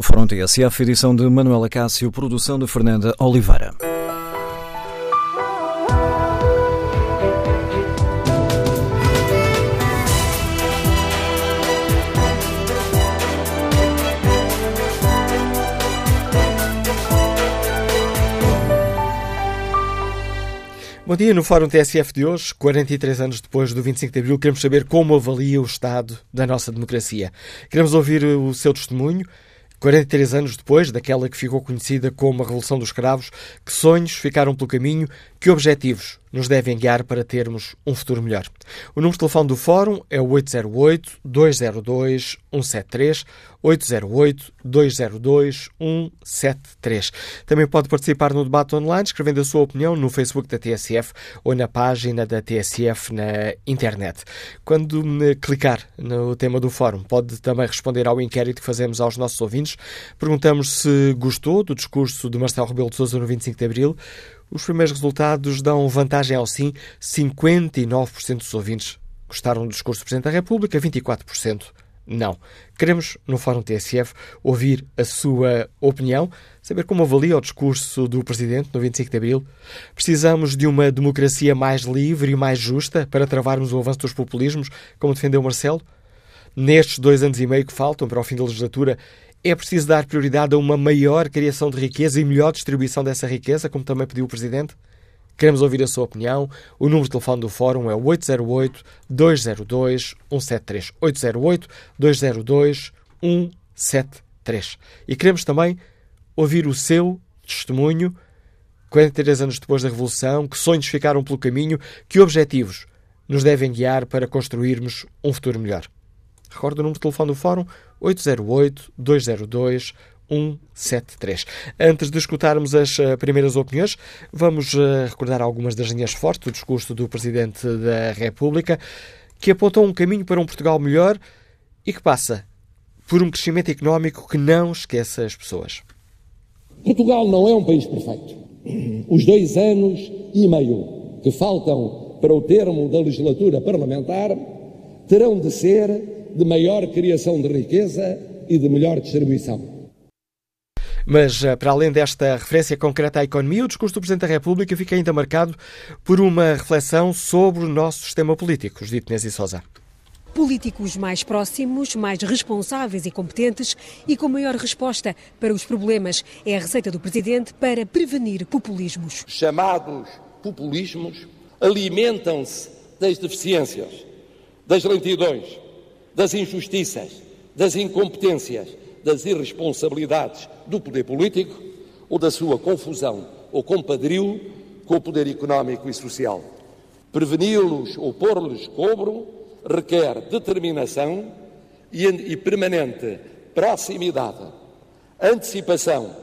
Fórum TSF, edição de Manuela Cássio, produção de Fernanda Oliveira. Bom dia, no Fórum TSF de hoje, 43 anos depois do 25 de Abril, queremos saber como avalia o estado da nossa democracia. Queremos ouvir o seu testemunho, 43 anos depois daquela que ficou conhecida como a Revolução dos Cravos, que sonhos ficaram pelo caminho, que objetivos nos devem guiar para termos um futuro melhor. O número de telefone do Fórum é o 808-202-173, 808-202-173. Também pode participar no debate online, escrevendo a sua opinião no Facebook da TSF ou na página da TSF na internet. Quando clicar no tema do Fórum, pode também responder ao inquérito que fazemos aos nossos ouvintes. Perguntamos se gostou do discurso de Marcelo Rebelo de Sousa no 25 de Abril, os primeiros resultados dão vantagem ao sim. 59% dos ouvintes gostaram do discurso do Presidente da República, 24% não. Queremos, no Fórum TSF, ouvir a sua opinião, saber como avalia o discurso do Presidente no 25 de Abril. Precisamos de uma democracia mais livre e mais justa para travarmos o avanço dos populismos, como defendeu Marcelo? Nestes dois anos e meio que faltam para o fim da legislatura, é preciso dar prioridade a uma maior criação de riqueza e melhor distribuição dessa riqueza, como também pediu o Presidente? Queremos ouvir a sua opinião. O número de telefone do Fórum é 808-202-173. 808-202-173. E queremos também ouvir o seu testemunho, 43 anos depois da Revolução, que sonhos ficaram pelo caminho, que objetivos nos devem guiar para construirmos um futuro melhor. Recordo o número de telefone do Fórum 808-202-173. Antes de escutarmos as uh, primeiras opiniões, vamos uh, recordar algumas das linhas fortes do discurso do Presidente da República, que apontou um caminho para um Portugal melhor e que passa por um crescimento económico que não esqueça as pessoas. Portugal não é um país perfeito. Os dois anos e meio que faltam para o termo da legislatura parlamentar terão de ser de maior criação de riqueza e de melhor distribuição. Mas, eh, para além desta referência concreta à economia, o discurso do Presidente da República fica ainda marcado por uma reflexão sobre o nosso sistema político, Judito Inês e Sousa. Políticos mais próximos, mais responsáveis e competentes e com maior resposta para os problemas é a receita do Presidente para prevenir populismos. Chamados populismos alimentam-se das deficiências, das lentidões, das injustiças, das incompetências, das irresponsabilidades do poder político ou da sua confusão ou compadrio com o poder económico e social. Preveni-los ou pôr-lhes cobro requer determinação e, e permanente proximidade, antecipação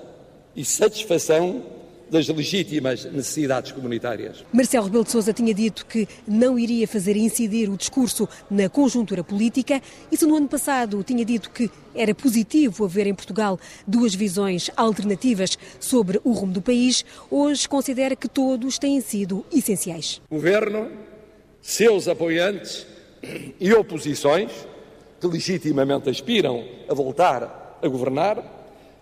e satisfação das legítimas necessidades comunitárias. Marcelo Rebelo de Sousa tinha dito que não iria fazer incidir o discurso na conjuntura política e se no ano passado tinha dito que era positivo haver em Portugal duas visões alternativas sobre o rumo do país, hoje considera que todos têm sido essenciais. Governo, seus apoiantes e oposições, que legitimamente aspiram a voltar a governar,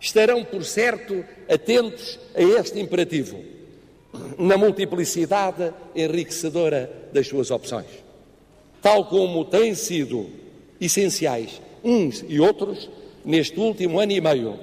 estarão, por certo, atentos a este imperativo, na multiplicidade enriquecedora das suas opções. Tal como têm sido essenciais uns e outros neste último ano e meio,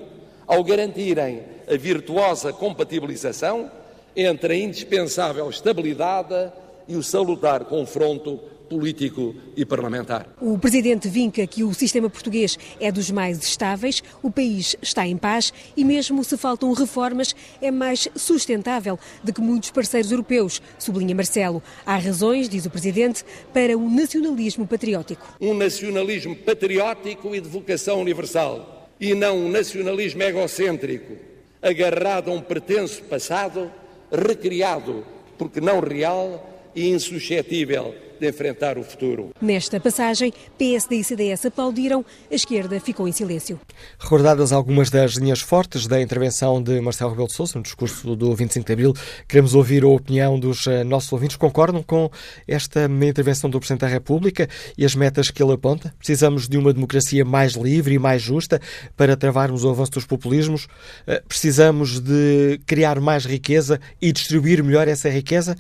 ao garantirem a virtuosa compatibilização entre a indispensável estabilidade e o salutar confronto político e parlamentar. O Presidente vinca que o sistema português é dos mais estáveis, o país está em paz e, mesmo se faltam reformas, é mais sustentável do que muitos parceiros europeus, sublinha Marcelo. Há razões, diz o Presidente, para um nacionalismo patriótico. Um nacionalismo patriótico e de vocação universal, e não um nacionalismo egocêntrico, agarrado a um pretenso passado, recriado porque não real e insuscetível de enfrentar o futuro. Nesta passagem, PSD e CDS aplaudiram, a esquerda ficou em silêncio. Recordadas algumas das linhas fortes da intervenção de Marcelo Rebelo de Sousa no discurso do 25 de Abril, queremos ouvir a opinião dos eh, nossos ouvintes. Concordam com esta intervenção do Presidente da República e as metas que ele aponta? Precisamos de uma democracia mais livre e mais justa para travarmos o avanço dos populismos? Eh, precisamos de criar mais riqueza e distribuir melhor essa riqueza?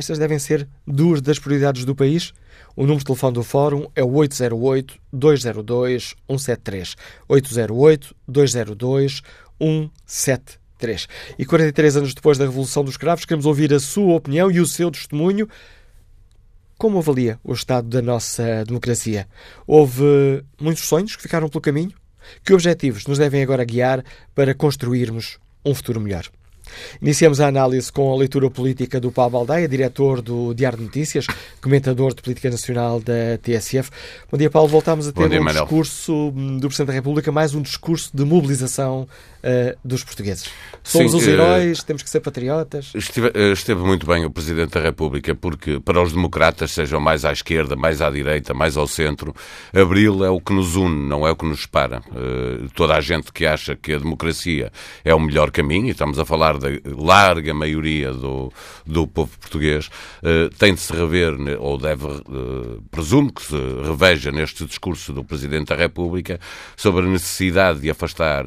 Estas devem ser duas das prioridades do país. O número de telefone do Fórum é o 808-202-173. 808-202-173. E 43 anos depois da Revolução dos Cravos, queremos ouvir a sua opinião e o seu testemunho. Como avalia o estado da nossa democracia? Houve muitos sonhos que ficaram pelo caminho? Que objetivos nos devem agora guiar para construirmos um futuro melhor? Iniciamos a análise com a leitura política do Paulo Baldeia, diretor do Diário de Notícias, comentador de política nacional da TSF. Bom dia, Paulo. Voltámos a ter dia, um Manuel. discurso do Presidente da República, mais um discurso de mobilização uh, dos portugueses. Somos Sim, os eh, heróis, uh, temos que ser patriotas. Esteve, uh, esteve, muito bem o Presidente da República, porque para os democratas, sejam mais à esquerda, mais à direita, mais ao centro, Abril é o que nos une, não é o que nos separa. toda a gente que acha que a democracia é o melhor caminho, e estamos a falar da larga maioria do, do povo português, tem de se rever, ou deve, presumo que se reveja neste discurso do Presidente da República, sobre a necessidade de afastar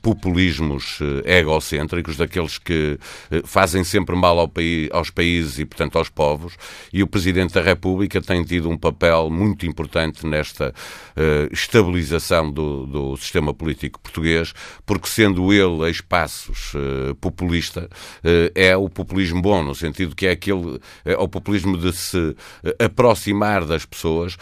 populismos eh, egocêntricos, daqueles que eh, fazem sempre mal ao país, aos países e, portanto, aos povos, e o Presidente da República tem tido um papel muito importante nesta estabilização do, do, sistema político português, porque sendo ele a espaços uh, populista, uh, é o populismo bom, no sentido que é aquele, é o populismo de se aproximar das pessoas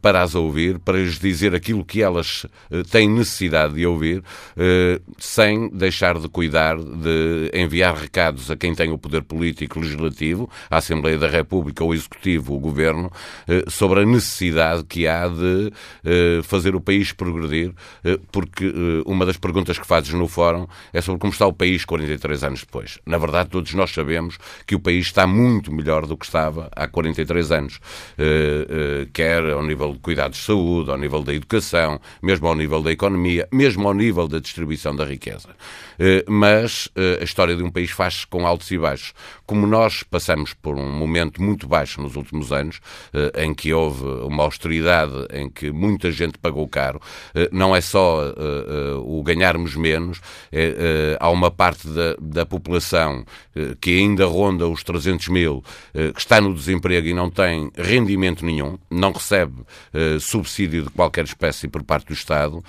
para as ouvir, para lhes dizer aquilo que elas têm necessidade de ouvir, eh, sem deixar de cuidar de enviar recados a quem tem o poder político legislativo, a Assembleia da República, o Executivo, o Governo, eh, sobre a necessidade que há de eh, fazer o país progredir, porque uma das perguntas que fazes no Fórum é sobre como está o país 43 anos depois. Na verdade, todos nós sabemos que o país está muito melhor do que estava há 43 anos, quer ao nível de cuidados de saúde, ao nível da educação, mesmo ao nível da economia, mesmo ao nível da distribuição da riqueza. Eh, mas eh, a história de um país faz-se com altos e baixos. Como nós passamos por um momento muito baixo nos últimos anos, eh, em que houve uma austeridade, em que muita gente pagou caro, não é só o ganharmos menos, é, há uma parte da, da população que ainda ronda os 300 mil, que está no desemprego e não tem rendimento nenhum, não recebe subsídio de qualquer espécie por parte do Estado,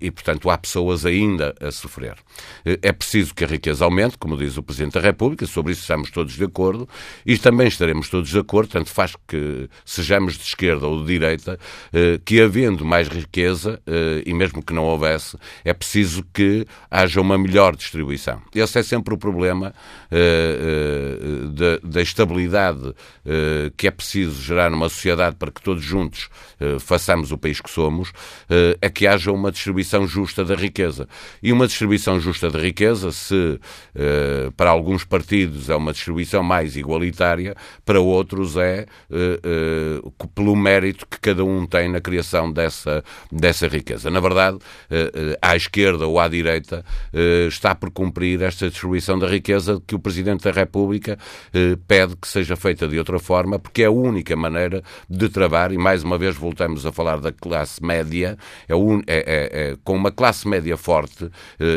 e, portanto, há pessoas ainda a sofrer. É preciso que a riqueza aumente, como diz o Presidente da República, sobre isso estamos todos de acordo, e também estaremos todos de acordo, tanto faz que sejamos de esquerda ou de direita, eh, que havendo mais riqueza, eh, e mesmo que não houvesse, é preciso que haja uma melhor distribuição. Esse é sempre o problema eh, da estabilidade que é preciso gerar numa sociedade para que todos juntos façamos o país que somos, é que haja uma distribuição justa da riqueza. E uma distribuição justa de riqueza, se para alguns partidos é uma distribuição mais igualitária, para outros é eh, eh, pelo mérito que cada um tem na criação dessa, dessa riqueza. Na verdade, à esquerda ou à direita, está por cumprir esta distribuição da riqueza que o Presidente da República pede que seja feita de outra forma, porque é a única maneira de travar, e mais uma vez voltamos a falar da classe média, é, un, é, é, é com uma classe média forte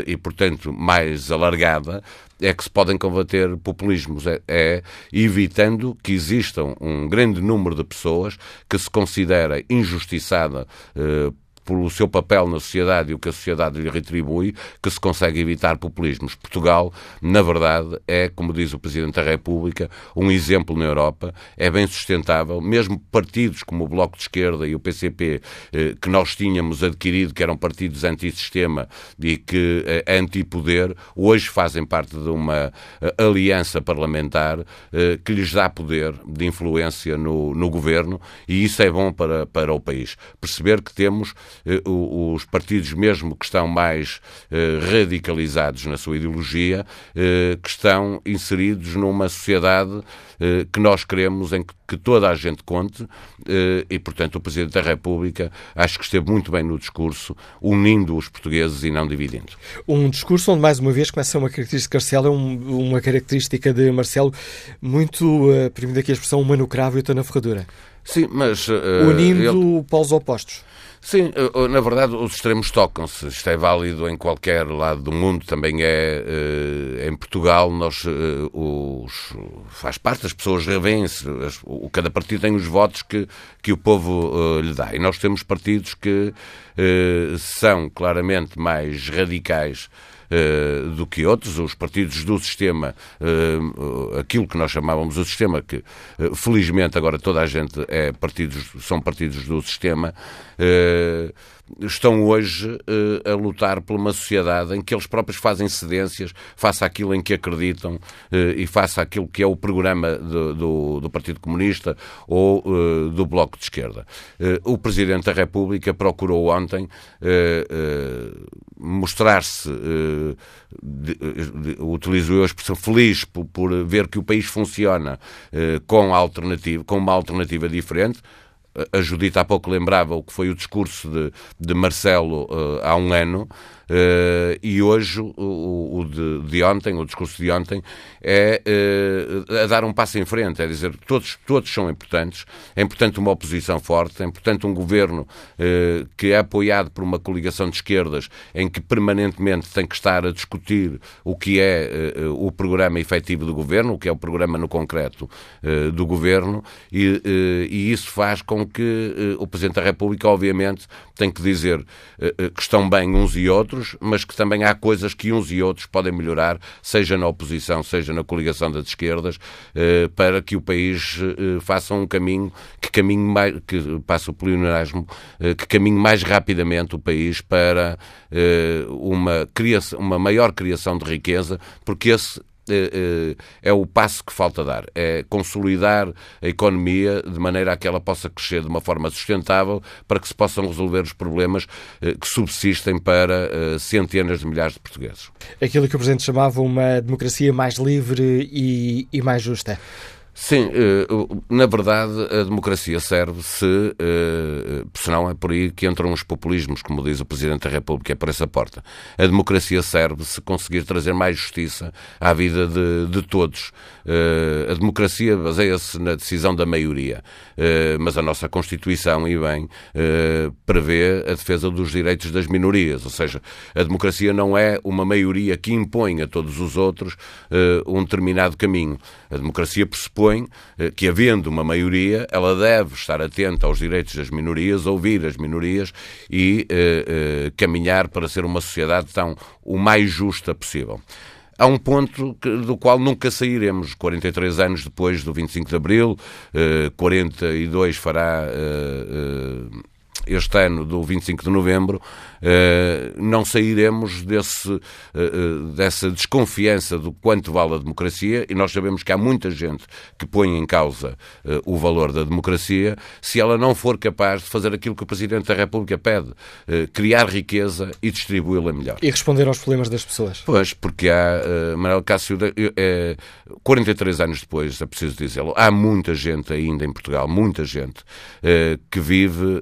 e, portanto, mais alargada, é que se podem combater populismos, é, é, evitando que existam um grande número de pessoas que se considera injustiçada eh, pelo seu papel na sociedade e o que a sociedade lhe retribui, que se consegue evitar populismos. Portugal, na verdade, é, como diz o Presidente da República, um exemplo na Europa, é bem sustentável, mesmo partidos como o Bloco de Esquerda e o PCP, eh, que nós tínhamos adquirido, que eram partidos antissistema e que eh, antipoder, hoje fazem parte de uma eh, aliança parlamentar eh, que lhes dá poder de influência no, no governo e isso é bom para, para o país. Perceber que temos os partidos mesmo que estão mais radicalizados na sua ideologia, que estão inseridos numa sociedade que nós queremos em que toda a gente conte e, portanto, o Presidente da República acho que esteve muito bem no discurso, unindo os portugueses e não dividindo. Um discurso onde, mais uma vez, começa uma característica, Marcelo, uma característica de Marcelo muito, uh, permitindo aqui a expressão, humano cravo e eu na ferradura. Sim, mas... Uh, Unindo ele... polos opostos. Sim, uh, na verdade os extremos tocam-se. Isto é válido em qualquer lado do mundo, também é uh, em Portugal. Nós, os, faz parte, as pessoas revêem-se. Cada partido tem os votos que, que o povo lhe dá. E nós temos partidos que são claramente mais radicais uh, do que outros. Os partidos do sistema, uh, aquilo que nós chamávamos o sistema, que uh, felizmente agora toda a gente é partidos, são partidos do sistema, estão hoje uh, a lutar por uma sociedade em que eles próprios fazem cedências, faça aquilo em que acreditam uh, e faça aquilo que é o programa do, do, do Partido Comunista ou uh, do Bloco de Esquerda. o Presidente da República procurou ontem mostrar-se, utilizo eu a expressão, feliz por, por, ver que o país funciona com, alternativa, com uma alternativa diferente a Judita há pouco lembrava o que foi o discurso de, de Marcelo uh, há um ano, Uh, e hoje, o, o de, de, ontem, o discurso de ontem, é uh, a dar um passo em frente, é dizer, todos, todos são importantes, é importante uma oposição forte, é importante um governo uh, que é apoiado por uma coligação de esquerdas em que permanentemente tem que estar a discutir o que é o programa efetivo do governo, o que é o programa no concreto do governo, e, e, isso faz com que o Presidente da República, obviamente, tem que dizer que estão bem uns e outros, outros, mas que também há coisas que uns e outros podem melhorar, seja na oposição, seja na coligação das esquerdas, eh, para que o país eh, faça um caminho que caminhe mais, que passa o plurinarismo, eh, que caminhe mais rapidamente o país para uma, criação, uma maior criação de riqueza, porque esse é, é, é o passo que falta dar. É consolidar a economia de maneira a que ela possa crescer de uma forma sustentável para que se possam resolver os problemas eh, que subsistem para eh, centenas de milhares de portugueses. Aquilo que o Presidente chamava uma democracia mais livre e, e mais justa. Sim, eh, na verdade a democracia serve se, eh, senão é por aí que entram os populismos, como diz o Presidente da República, é por essa porta. A democracia serve se conseguir trazer mais justiça à vida de, de todos. Eh, a democracia baseia-se na decisão da maioria, mas a nossa Constituição, e bem, prevê a defesa dos direitos das minorias, ou seja, a democracia não é uma maioria que impõe a todos os outros um determinado caminho. A democracia pressupõe supõe eh, que, havendo uma maioria, ela deve estar atenta aos direitos das minorias, ouvir as minorias e eh, eh, caminhar para ser uma sociedade tão o mais justa possível há um ponto que, do qual nunca sairemos. 43 anos depois do 25 de Abril, eh, 42 fará eh, eh, este ano do 25 de Novembro, eh, não sairemos desse, eh, eh, dessa desconfiança do quanto vale a democracia, e nós sabemos que há muita gente que põe em causa o valor da democracia, se ela não for capaz de fazer aquilo que o Presidente da República pede, criar riqueza e distribuí-la melhor. E responder aos problemas das pessoas. Pois, porque há, Manuel Cássio, 43 anos depois, é preciso dizê-lo, há muita gente ainda em Portugal, muita gente, que vive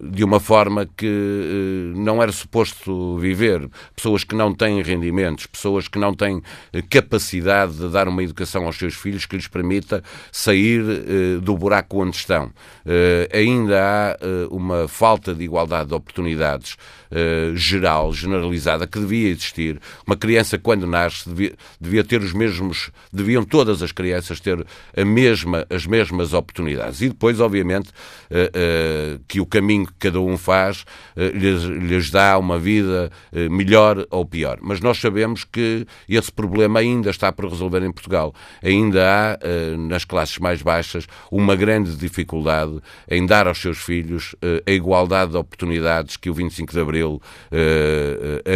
de uma forma que eh, não era suposto viver. Pessoas que não têm rendimentos, pessoas que não têm eh, capacidade de dar uma educação aos seus filhos que lhes permita sair eh, do buraco onde estão. Ainda há uma falta de igualdade de oportunidades geral, generalizada, que devia existir. Uma criança, quando nasce, devia, devia ter os mesmos. deviam todas as crianças ter a mesma, as mesmas oportunidades. E depois, obviamente, que o caminho que cada um faz eh, lhes, lhes dá uma vida eh, melhor ou pior. Mas nós sabemos que esse problema ainda está por resolver em Portugal. Ainda há, eh, nas classes mais baixas, uma grande dificuldade em dar aos seus filhos a igualdade de oportunidades que o 25 de Abril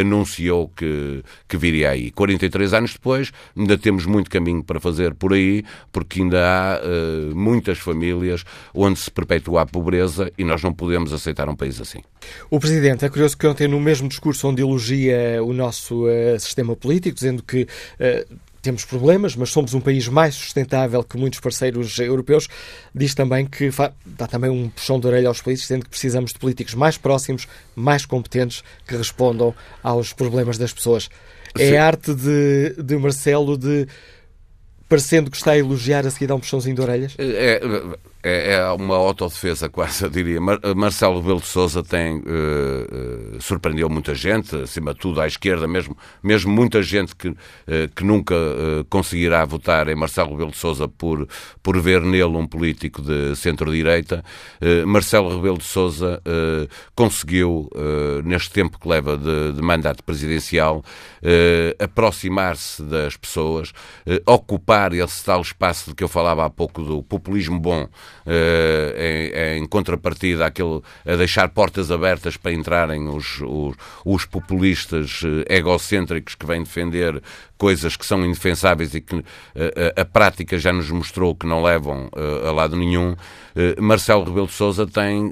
anunciou que, que viria aí. 43 anos depois, ainda temos muito caminho para fazer por aí, porque ainda há muitas famílias onde se perpetua a pobreza e nós não podemos aceitar um país assim. O Presidente é curioso que ontem, no mesmo discurso onde elogia o nosso uh, sistema político, dizendo que uh, temos problemas, mas somos um país mais sustentável que muitos parceiros europeus, diz também que dá também um puxão de orelha aos países, dizendo que precisamos de políticos mais próximos, mais competentes, que respondam aos problemas das pessoas. É Sim. É a arte de, de Marcelo de parecendo que está a elogiar a seguir a um puxãozinho de orelhas? É, é, é uma autodefesa, quase, eu diria. Mar Marcelo Rebelo de Sousa tem, uh, uh, surpreendeu muita gente, acima de tudo à esquerda, mesmo, mesmo muita gente que, uh, que nunca conseguirá votar em Marcelo Rebelo de Sousa por, por ver nele um político de centro-direita. Marcelo Rebelo de Sousa conseguiu, neste tempo que leva de, de mandato presidencial, aproximar-se das pessoas, ocupar esse tal espaço de que eu falava há pouco do populismo bom, uh, em, em, contrapartida àquele, a deixar portas abertas para entrarem os, os, os populistas uh, egocêntricos que vêm defender coisas que são indefensáveis e que uh, a, a, prática já nos mostrou que não levam uh, a lado nenhum, Marcelo Rebelo de Sousa tem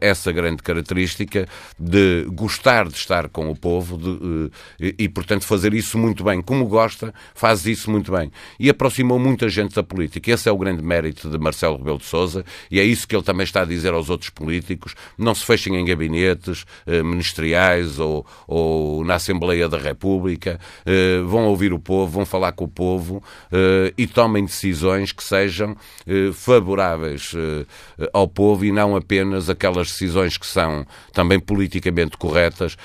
essa grande característica de gostar de estar com o povo de, e, e, portanto, fazer isso muito bem. Como gosta, faz isso muito bem. E aproximou muita gente da política. Esse é o grande mérito de Marcelo Rebelo de Sousa e é isso que ele também está a dizer aos outros políticos. Não se fechem em gabinetes ministeriais ou, ou na Assembleia da República. vão ouvir o povo, vão falar com o povo uh, e tomem decisões que sejam uh, favoráveis uh, ao povo e não apenas aquelas decisões que são também politicamente corretas,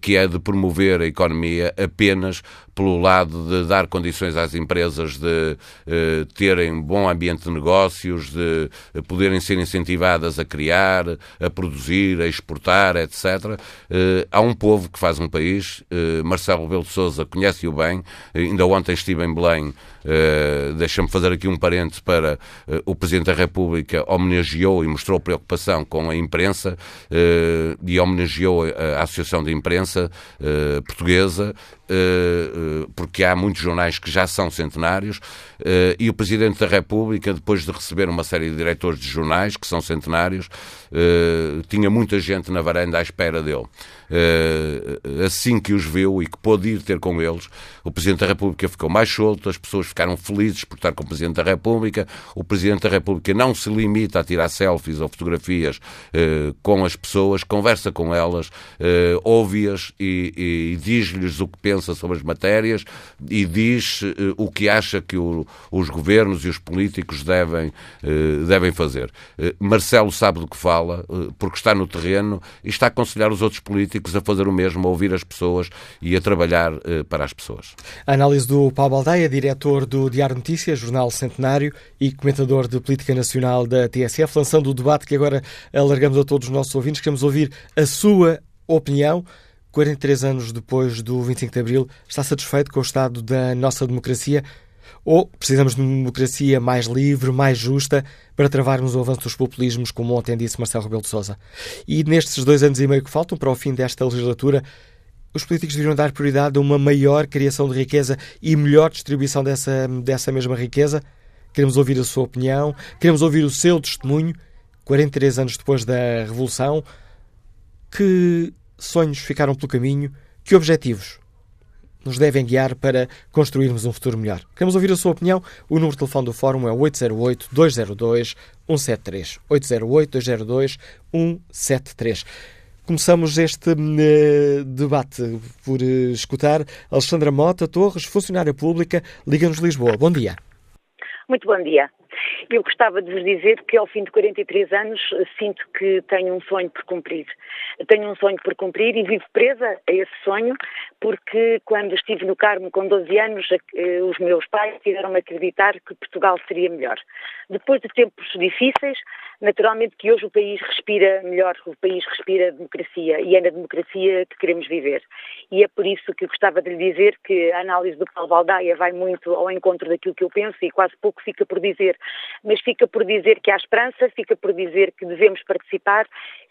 que é de promover a economia apenas pelo lado de dar condições às empresas de eh, terem bom ambiente de negócios, de poderem ser incentivadas a criar, a produzir, a exportar, etc. Eh, há um povo que faz um país. Eh, Marcelo Rebelo de Sousa conhece-o bem. Ainda ontem estive em Belém. Deixa-me fazer aqui um parente para o Presidente da República homenageou e mostrou preocupação com a imprensa e homenageou a, Associação de Imprensa Portuguesa porque há muitos jornais que já são centenários, e o Presidente da República, depois de receber uma série diretores de jornais que são centenários, tinha muita gente na varanda à espera dele. Assim que os viu e que pôde ir ter com eles, o Presidente da República ficou mais solto, as pessoas ficaram felizes por estar com o Presidente da República, o Presidente da República não se limita a tirar selfies ou fotografias com as pessoas, conversa com elas, ouve-as e, e diz-lhes o que pensa sobre as matérias e diz o que acha que o, os governos e os políticos devem, devem fazer. Marcelo sabe do que fala, porque está no terreno e está a aconselhar os outros políticos a fazer o mesmo, a ouvir as pessoas e a trabalhar para as pessoas. A análise do Paulo Baldeia, diretor do Diário Notícias, jornal centenário e comentador de política nacional da TSF, lançando o debate que agora alargamos a todos os nossos ouvintes. Queremos ouvir a sua opinião 43 anos depois do 25 de Abril, está satisfeito com o estado da nossa democracia? Ou precisamos de uma democracia mais livre, mais justa, para travarmos o avanço dos populismos, como ontem disse Marcelo Rebelo de Sousa? E nestes dois anos e meio que faltam para o fim desta legislatura, os políticos deveriam dar prioridade a uma maior criação de riqueza e melhor distribuição dessa, dessa mesma riqueza? Queremos ouvir a sua opinião, queremos ouvir o seu testemunho, 43 anos depois da Revolução. Que sonhos ficaram pelo caminho, que objetivos nos devem guiar para construirmos um futuro melhor. Queremos ouvir a sua opinião. O número de telefone do Fórum é 808-202-173. 808-202-173. Começamos este uh, debate por uh, escutar Alexandra Mota Torres, funcionária pública, Liga-nos Lisboa. Bom dia. Muito bom dia. Eu gostava de vos dizer que ao fim de 43 anos sinto que tenho um sonho por cumprir. Tenho um sonho por cumprir e vivo presa a esse sonho porque quando estive no Carmo com 12 anos, eh, os meus pais fizeram-me acreditar que Portugal seria melhor. Depois de tempos difíceis, naturalmente que hoje o país respira melhor, o país respira democracia e é na democracia que queremos viver. E é por isso que eu gostava de lhe dizer que a análise do Paulo Baldaia vai muito ao encontro daquilo que eu penso e quase pouco fica por dizer mas fica por dizer que há esperança, fica por dizer que devemos participar,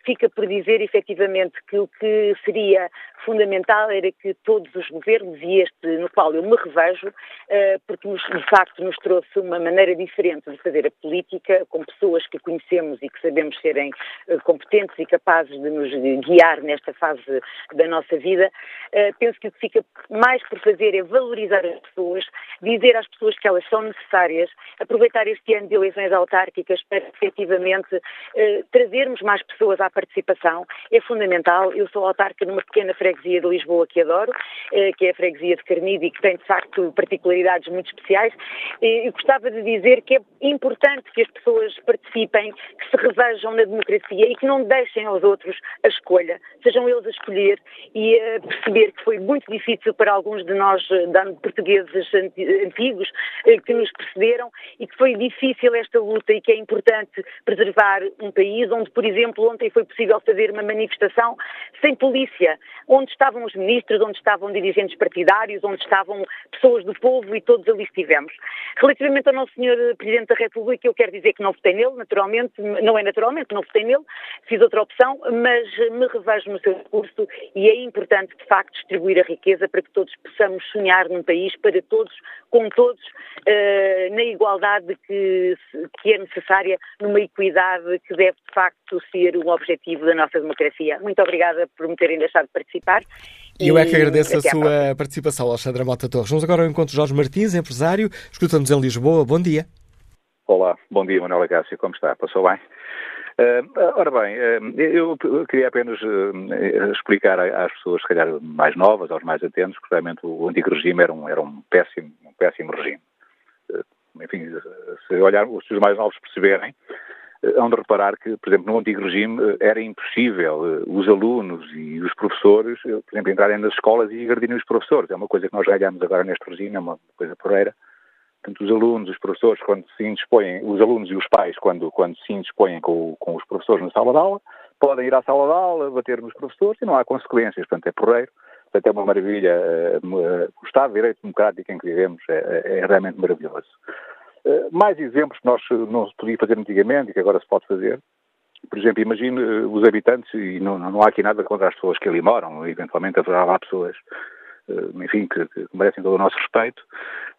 fica por dizer efetivamente que o que seria fundamental era que todos os governos, e este no qual eu me revejo, eh, porque de facto nos trouxe uma maneira diferente de fazer a política, com pessoas que conhecemos e que sabemos serem eh, competentes e capazes de nos guiar nesta fase da nossa vida, eh, penso que o que fica mais por fazer é valorizar as pessoas, dizer às pessoas que elas são necessárias, aproveitar este ano de eleições autárquicas para efetivamente trazermos mais pessoas à participação. É fundamental. Eu sou autarca numa pequena freguesia de Lisboa que adoro, que é a freguesia de Carnide e que tem de facto particularidades muito especiais. Eu gostava de dizer que é importante que as pessoas participem, que se revejam na democracia e que não deixem aos outros a escolha, sejam eles a escolher e a perceber que foi muito difícil para alguns de nós, portugueses antigos, eh, que nos precederam e que foi difícil esta luta e que é importante preservar um país onde, por exemplo, ontem foi possível fazer uma manifestação sem polícia, onde estavam os ministros, onde estavam dirigentes partidários, onde estavam pessoas do povo e todos ali estivemos. Relativamente ao nosso senhor Presidente da República, eu quero dizer que não votei nele, naturalmente, não é naturalmente, não votei nele, fiz outra opção, mas me revejo no seu discurso e é importante, de facto, distribuir a riqueza para que todos possamos sonhar num país para todos, com todos, uh, na igualdade que, que é necessária, numa equidade que deve, de facto, ser o objetivo da nossa democracia. Muito obrigada por me terem deixado participar. E eu é que agradeço a sua participação, Alexandra Mota Torres. Vamos agora ao encontro de Jorge Martins, empresário, escuta-nos em Lisboa. Bom dia. Olá, bom dia, Manuela Cássio, como está? Passou bem? Uh, ora bem, uh, eu queria apenas uh, explicar às pessoas, se calhar mais novas, aos mais atentos, que realmente o antigo regime era um, era um, péssimo, um péssimo regime. Enfim, se, olhar, se os mais novos perceberem, hão de reparar que, por exemplo, no antigo regime era impossível os alunos e os professores, por exemplo, entrarem nas escolas e agredirem os professores. É uma coisa que nós ganhamos agora neste regime, é uma coisa porreira. Portanto, os alunos, os professores, quando se indispõem, os alunos e os pais, quando, quando se indispõem com, com os professores na sala de aula, podem ir à sala de aula, bater nos professores e não há consequências. Portanto, é porreiro. Portanto, é uma maravilha. Uh, o Estado de Direito Democrático em que vivemos é, é, é realmente maravilhoso. Uh, mais exemplos que nós não se podia fazer antigamente e que agora se pode fazer. Por exemplo, imagine os habitantes, e não, não há aqui nada contra as pessoas que ali moram, eventualmente haverá lá pessoas eh, enfim, que, que, merecem todo o nosso respeito.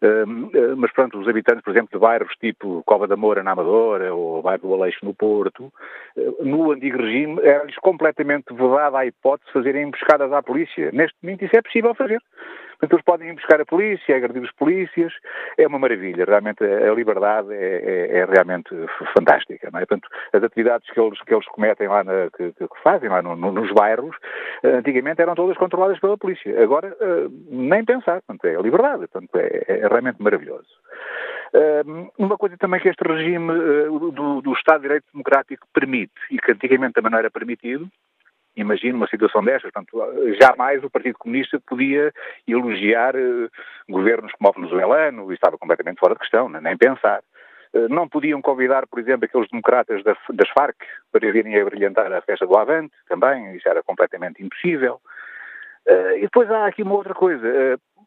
Eh, eh, mas, pronto, os habitantes, por exemplo, de bairros tipo Cova da Moura na Amadora ou bairro do Aleixo no Porto, no antigo regime era-lhes completamente vedada a hipótese de fazerem emboscadas à polícia. Neste momento isso é possível fazer. Portanto, eles podem ir buscar a polícia, agredir os polícias, é uma maravilha, realmente a liberdade é, é, é realmente fantástica, não é? Portanto, as atividades que eles, que eles cometem lá, na, que, que, fazem lá no, no, nos bairros, antigamente eram todas controladas pela polícia, agora nem pensar, portanto, é a liberdade, portanto, é, é realmente maravilhoso. Uma coisa também que este regime do, do Estado de Direito Democrático permite, e que antigamente também não era permitido, imagino uma situação destas. Portanto, jamais o Partido Comunista podia elogiar uh, governos como o venezuelano, estava completamente fora de questão, nem pensar. Uh, não podiam convidar, por exemplo, aqueles democratas da, das Farc para virem a brilhantar a festa do Avante, também, isso era completamente impossível. Uh, e depois há aqui uma outra coisa.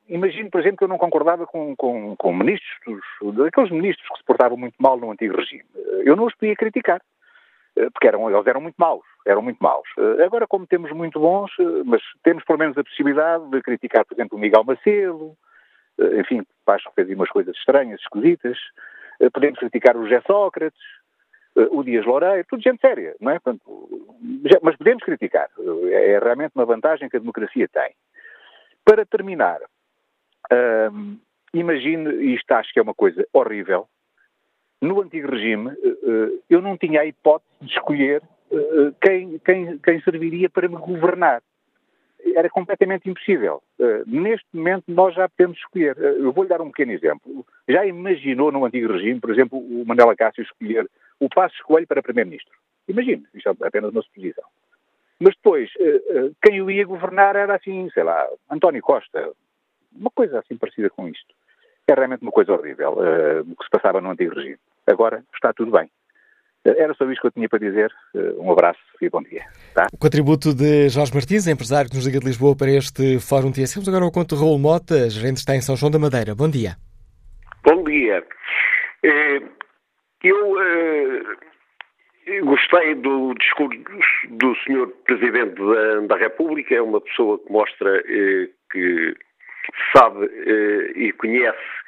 imagino, por exemplo, que eu não concordava com, com, com ministros, daqueles ministros que se portavam muito mal no antigo regime. eu não os podia criticar porque eram, eles eram muito maus, eram muito maus. Eh, agora, como temos muito bons, eh, mas temos pelo menos a possibilidade de criticar, por exemplo, o Miguel Macedo, eh, enfim, acho que fez umas coisas estranhas, esquisitas, podemos criticar o José Sócrates, o Dias Loureiro, tudo gente séria, não é? Portanto, mas podemos criticar, é realmente uma vantagem que a democracia tem. Para terminar, hum, imagine, isto acho que é uma coisa horrível, no antigo regime, eh, eh, eu não tinha a hipótese de escolher eh, quem, quem, quem serviria para me governar. Era completamente impossível. Neste momento, nós já podemos escolher. Eu vou-lhe dar um pequeno exemplo. Já imaginou no antigo regime, por exemplo, o Manuel Acácio escolher o Passo Escolho para Primeiro-Ministro? Imagine, isto é apenas uma suposição. Mas depois, quem o ia governar era assim, sei lá, António Costa. Uma coisa assim parecida com isto. É realmente uma coisa horrível uh, o que se passava no antigo regime. Agora está tudo bem. Uh, era só isto que eu tinha para dizer. Uh, um abraço e bom dia. Tá? O contributo de Jorge Martins, empresário que nos liga de Lisboa para este Fórum TSE. Vamos agora ao conto de Raul Mota, gerente está em São João da Madeira. Bom dia. Bom dia. eu gostei do discurso do Sr. Presidente da, República, é uma pessoa que mostra que sabe uh, e conhece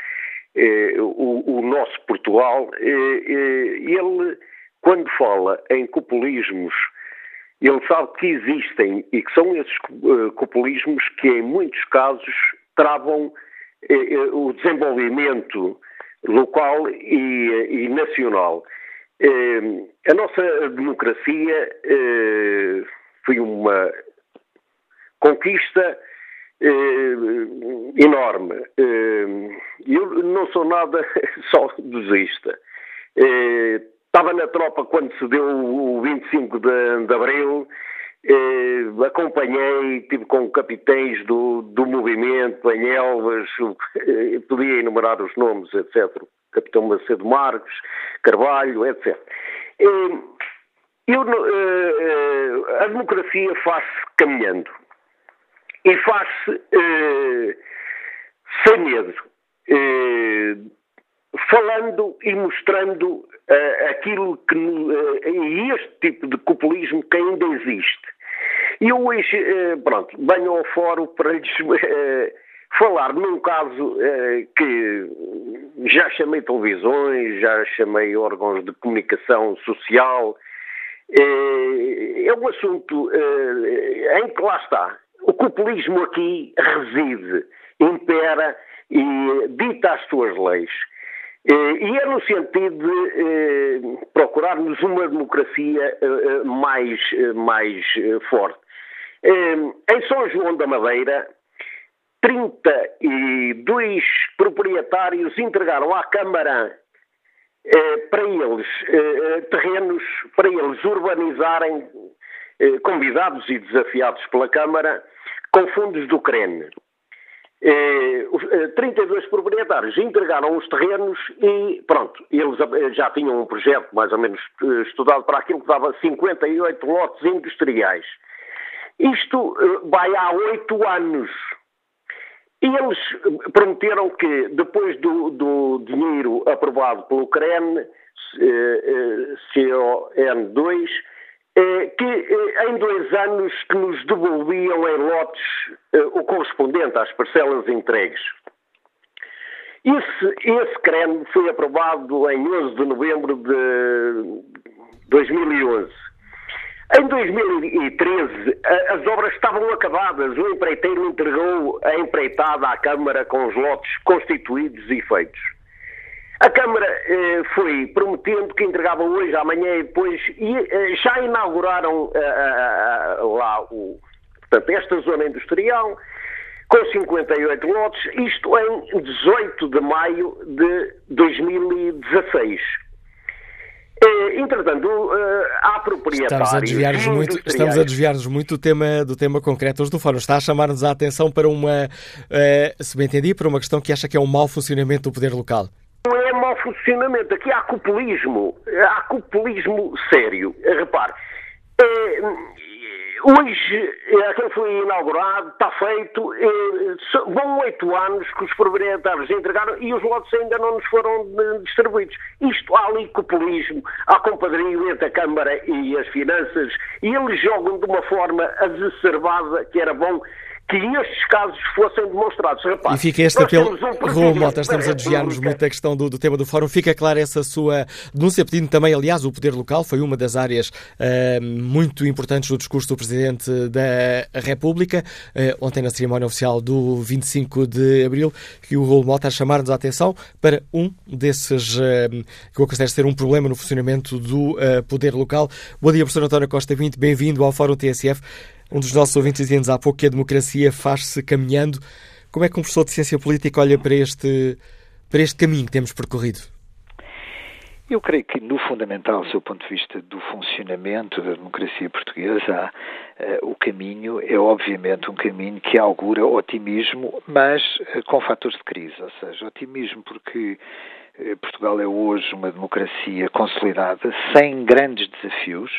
o, o, nosso Portugal. ele, quando fala em populismos, ele sabe que existem e que são esses populismos que, em muitos casos, travam o desenvolvimento local e, e nacional. Eh, a nossa democracia eh, foi uma conquista eh, enorme. eu não sou nada só desista. estava na tropa quando se deu o 25 de, de Abril eh, acompanhei, estive com capitães do, do movimento em Elvas, eh, podia enumerar os nomes, etc. Capitão Macedo Marques, Carvalho, etc. Eh, eu, eh, eh, a democracia faz-se caminhando e faz-se eh, sem medo, falando e mostrando aquilo que. e este tipo de populismo que ainda existe. E eu hoje, eh, pronto, venho ao fórum para lhes eh, falar num caso eh, que já chamei televisões, já chamei órgãos de comunicação social. É um assunto em que lá está. O populismo aqui reside, impera e dita as suas leis. E é no sentido de procurarmos uma democracia mais, mais forte. Em São João da Madeira, 32 proprietários entregaram à Câmara eh, para eles eh, terrenos para eles urbanizarem, eh, convidados e desafiados pela Câmara, com fundos do CREN. 32 proprietários entregaram os terrenos e, pronto, eles já tinham um projeto mais ou menos estudado para aquilo que dava 58 lotes industriais. Isto eh, vai há oito anos. E eles prometeram que, depois do, do dinheiro aprovado pelo CREN, CON2, eh, que eh, em dois anos que nos devolviam em lotes o correspondente às parcelas entregues. Esse, esse CREN foi aprovado em 11 de novembro de 2011. Em 2013, as obras estavam acabadas. O empreiteiro entregou a empreitada à Câmara com os lotes constituídos e feitos. A Câmara eh, foi prometendo que entregava hoje, amanhã e depois, e eh, já inauguraram eh, lá o, portanto, esta zona industrial com 58 lotes, isto em 18 de maio de 2016. Eh, entretanto, eh, há proprietários. Estamos a desviar-nos muito, estamos a desviar-nos muito do tema, do tema concreto hoje do Fórum. Está a chamar-nos a atenção para uma, se bem entendi, para uma questão que acha que é um mau funcionamento do poder local. Não é mau funcionamento, aqui há populismo, há populismo sério. Repare, é, Hoje, é, aquele foi inaugurado, está feito, é, vão oito anos que os proprietários entregaram e os lotes ainda não nos foram distribuídos. Isto há ali populismo, há compadrio entre a Câmara e as finanças e eles jogam de uma forma exacerbada que era bom que estes casos fossem demonstrados. Repare, e fica este apelo, um Rua Mota, estamos a desviar-nos muito da questão do, do, tema do Fórum. Fica clara essa sua denúncia, pedindo também, aliás, o poder local, foi uma das áreas uh, muito importantes do discurso do Presidente da República, uh, ontem na cerimónia oficial do 25 de Abril, que o Rua Mota a chamar-nos a atenção para um desses, uh, que eu considero ser um problema no funcionamento do poder local. Bom dia, professor António Costa Vinto, bem-vindo ao Fórum TSF. Um dos nossos ouvintes dizia-nos há pouco que a democracia faz-se caminhando. Como é que um professor de ciência política olha para este, para este caminho que temos percorrido? Eu creio que, no fundamental, do seu ponto de vista do funcionamento da democracia portuguesa, uh, o caminho é, obviamente, um caminho que augura otimismo, mas uh, com fatores de crise. Ou seja, otimismo porque eh, Portugal é hoje uma democracia consolidada, sem grandes desafios,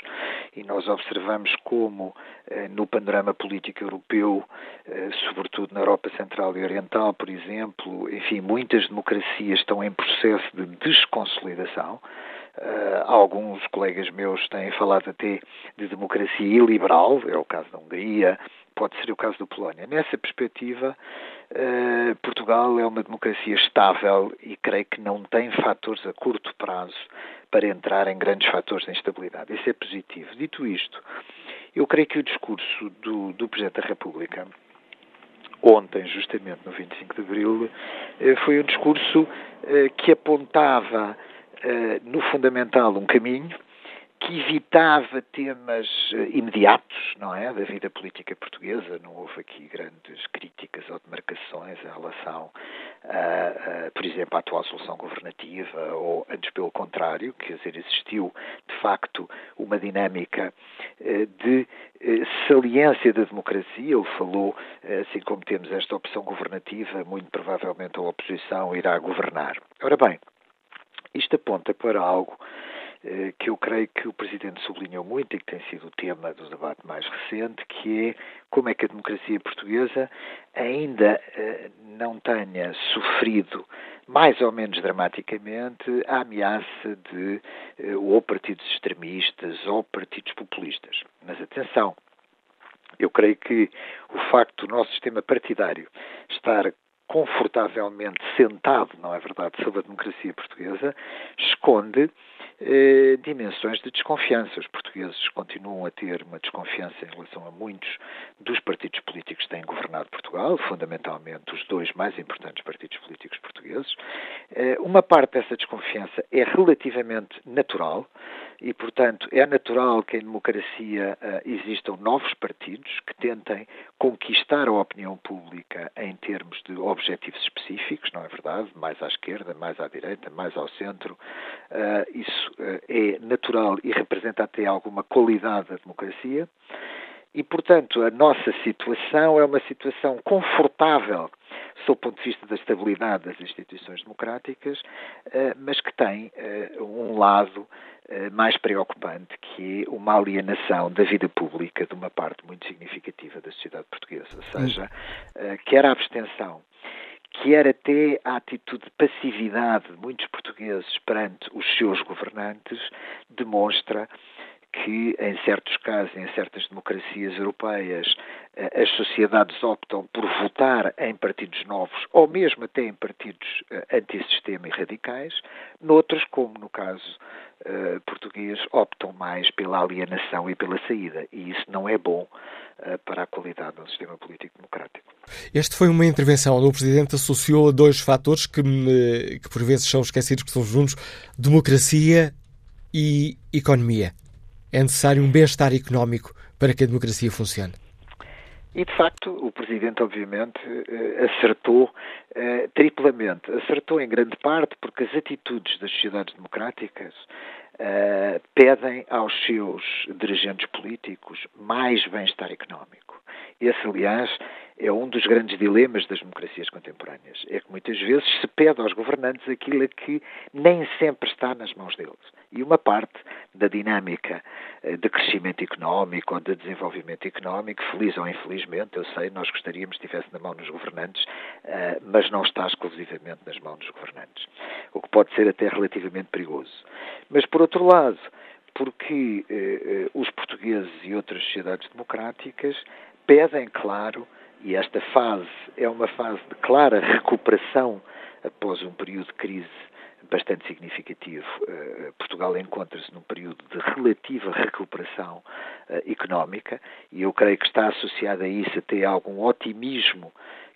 e nós observamos como, eh, no panorama político europeu, eh, sobretudo na Europa Central e Oriental, por exemplo, enfim, muitas democracias estão em processo de desconsolidação. Uh, alguns colegas meus têm falado até de democracia iliberal, é o caso da Hungria, pode ser o caso da Polónia. Nessa perspectiva, uh, Portugal é uma democracia estável e creio que não tem fatores a curto prazo para entrar em grandes fatores de instabilidade. Isso é positivo. Dito isto, eu creio que o discurso do, do Presidente da República ontem, justamente no 25 de Abril, eh, foi um discurso que apontava eh, no fundamental, um caminho que evitava temas eh, imediatos, não é, da vida política portuguesa. Não houve aqui grandes críticas ou demarcações em relação, a, a, por exemplo, à atual solução governativa, ou antes pelo contrário, quer dizer, existiu de facto uma dinâmica eh, de saliência da democracia. Ele falou, assim como temos esta opção governativa, muito provavelmente a oposição irá governar. Ora bem, isto aponta para algo eh, que eu creio que o Presidente sublinhou muito e que tem sido o tema do debate mais recente, que é como é que a democracia portuguesa ainda eh, não tenha sofrido mais ou menos dramaticamente a ameaça de eh, ou partidos extremistas ou partidos populistas. Mas atenção, eu creio que o facto do nosso sistema partidário estar confortavelmente sentado, não é verdade, sobre a democracia portuguesa, esconde eh, dimensões de desconfiança. Os portugueses continuam a ter uma desconfiança em relação a muitos dos partidos políticos que têm governado Portugal, fundamentalmente os dois mais importantes partidos políticos portugueses. Eh, uma parte dessa desconfiança é relativamente natural e, portanto, é natural que em democracia uh, existam novos partidos que tentem conquistar a opinião pública em termos de objetivos específicos, não é verdade? Mais à esquerda, mais à direita, mais ao centro. Uh, isso uh, é natural e representa até alguma qualidade da democracia. E, portanto, a nossa situação é uma situação confortável sob o ponto de vista da estabilidade das instituições democráticas, mas que tem um lado eh, mais preocupante, que é uma alienação da vida pública de uma parte muito significativa da sociedade portuguesa. Ou seja, eh, quer a abstenção, quer até a atitude de passividade de muitos portugueses perante os seus governantes, demonstra que, em certos casos, em certas democracias europeias, eh, as sociedades optam por votar em partidos novos ou mesmo até em partidos antissistema e radicais, noutros, como no caso uh, português optam mais pela alienação e pela saída. E isso não é bom para a qualidade do sistema político democrático. Este foi uma intervenção onde o Presidente associou a dois fatores que, que por vezes são esquecidos, que são juntos, democracia e economia. É necessário um bem-estar económico para que a democracia funcione. E, de facto, o Presidente, obviamente, eh, acertou eh, triplamente. Acertou em grande parte porque as atitudes das sociedades democráticas eh, pedem aos seus dirigentes políticos mais bem-estar económico. Esse, aliás, é um dos grandes dilemas das democracias contemporâneas. É que muitas vezes se pede aos governantes aquilo que nem sempre está nas mãos deles. E uma parte da dinâmica eh, de crescimento económico ou de desenvolvimento económico, feliz ou infelizmente, eu sei, nós gostaríamos que estivesse na mão dos governantes, eh, mas não está exclusivamente nas mãos dos governantes. O que pode ser até relativamente perigoso. Mas, por outro lado, porque eh, os portugueses e outras sociedades democráticas pedem, claro, e esta fase é uma fase de clara recuperação após um período de crise bastante significativo. Eh, Portugal encontra-se num período de relativa recuperação eh, económica e eu creio que está associado a isso até algum otimismo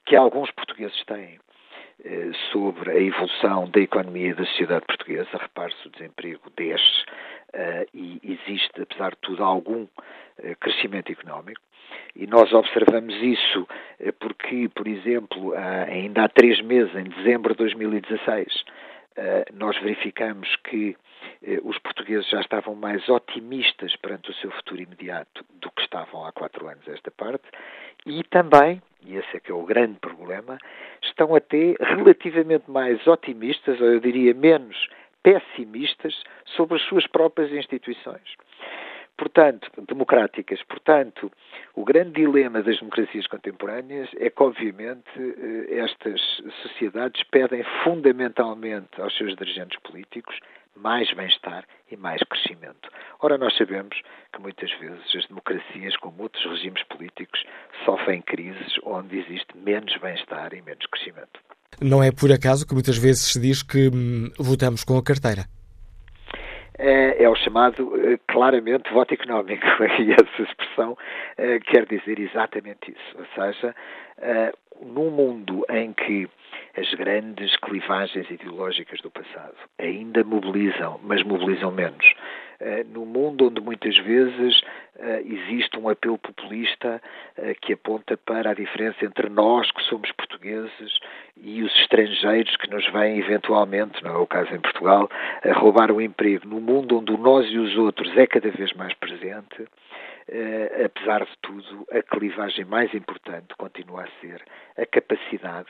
que alguns portugueses têm eh, sobre a evolução da economia e da sociedade portuguesa. Repare-se, o desemprego desce e existe, apesar de tudo, algum crescimento económico. E nós observamos isso eh, porque, por exemplo, ainda há três meses, em dezembro de 2016, eh, nós verificamos que eh, os portugueses já estavam mais otimistas perante o seu futuro imediato do que estavam há quatro anos esta parte, e também, e esse é que é o grande problema, estão até relativamente mais otimistas, ou eu diria menos pessimistas, sobre as suas próprias instituições portanto, democráticas. Portanto, o grande dilema das democracias contemporâneas é que, obviamente, eh, estas sociedades pedem fundamentalmente aos seus dirigentes políticos mais bem-estar e mais crescimento. Ora, nós sabemos que muitas vezes as democracias, como outros regimes políticos, sofrem crises onde existe menos bem-estar e menos crescimento. Não é por acaso que muitas vezes se diz que hum, votamos com a carteira. É, é, o chamado, eh, claramente, voto económico. E essa expressão é, quer dizer exatamente isso. Ou seja, é, num mundo em que as grandes clivagens ideológicas do passado ainda mobilizam, mas mobilizam menos. Uh, no mundo onde muitas vezes uh, existe um apelo populista uh, que aponta para a diferença entre nós, que somos portugueses, e os estrangeiros que nos vêm eventualmente, não é o caso em Portugal, roubar o emprego. No mundo onde o nós e os outros é cada vez mais presente, apesar de tudo, a clivagem mais importante continua a ser a capacidade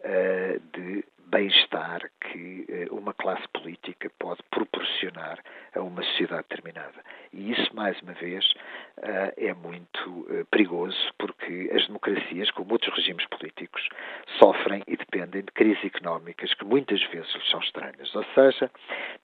uh, de bem-estar que uh, uma classe política pode proporcionar a uma sociedade determinada. E isso, mais uma vez, uh, é muito perigoso porque as democracias, como outros regimes políticos, sofrem e dependem de crises económicas que muitas vezes são estranhas. Ou seja,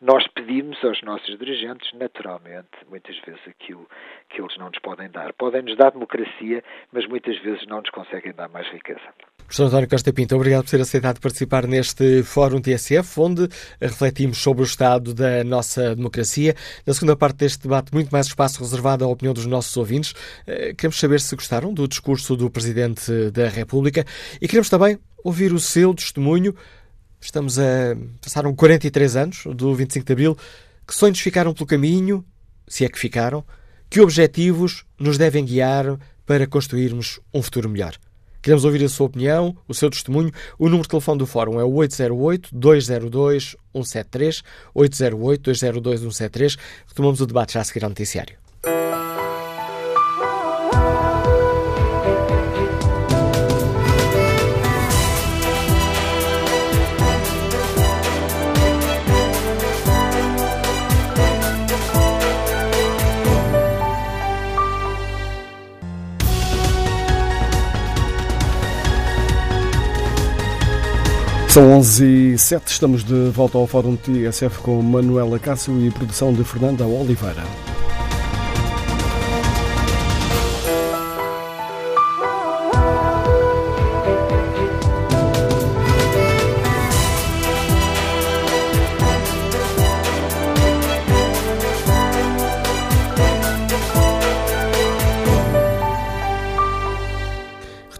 nós pedimos aos nossos dirigentes, naturalmente, muitas vezes aquilo que eles não nos podem dar. Podem-nos dar democracia, mas muitas vezes não nos conseguem dar mais riqueza. Professor António Costa Pinto, obrigado por ter aceitado participar neste Fórum TSF, onde refletimos sobre o estado da nossa democracia. Na segunda parte deste debate, muito mais espaço reservado à opinião dos nossos ouvintes. Eh, queremos saber se gostaram do discurso do Presidente da República e queremos também ouvir o seu testemunho. Estamos a. Passaram 43 anos do 25 de Abril. Que sonhos ficaram pelo caminho, se é que ficaram? Que objetivos nos devem guiar para construirmos um futuro melhor? Queremos ouvir a sua opinião, o seu testemunho. O número de telefone do Fórum é o 808-202-173, 808-202-173. Retomamos o debate já a seguir ao noticiário. São 11 e 7, estamos de volta ao Fórum TSF com Manuela Cássio e produção de Fernanda Oliveira.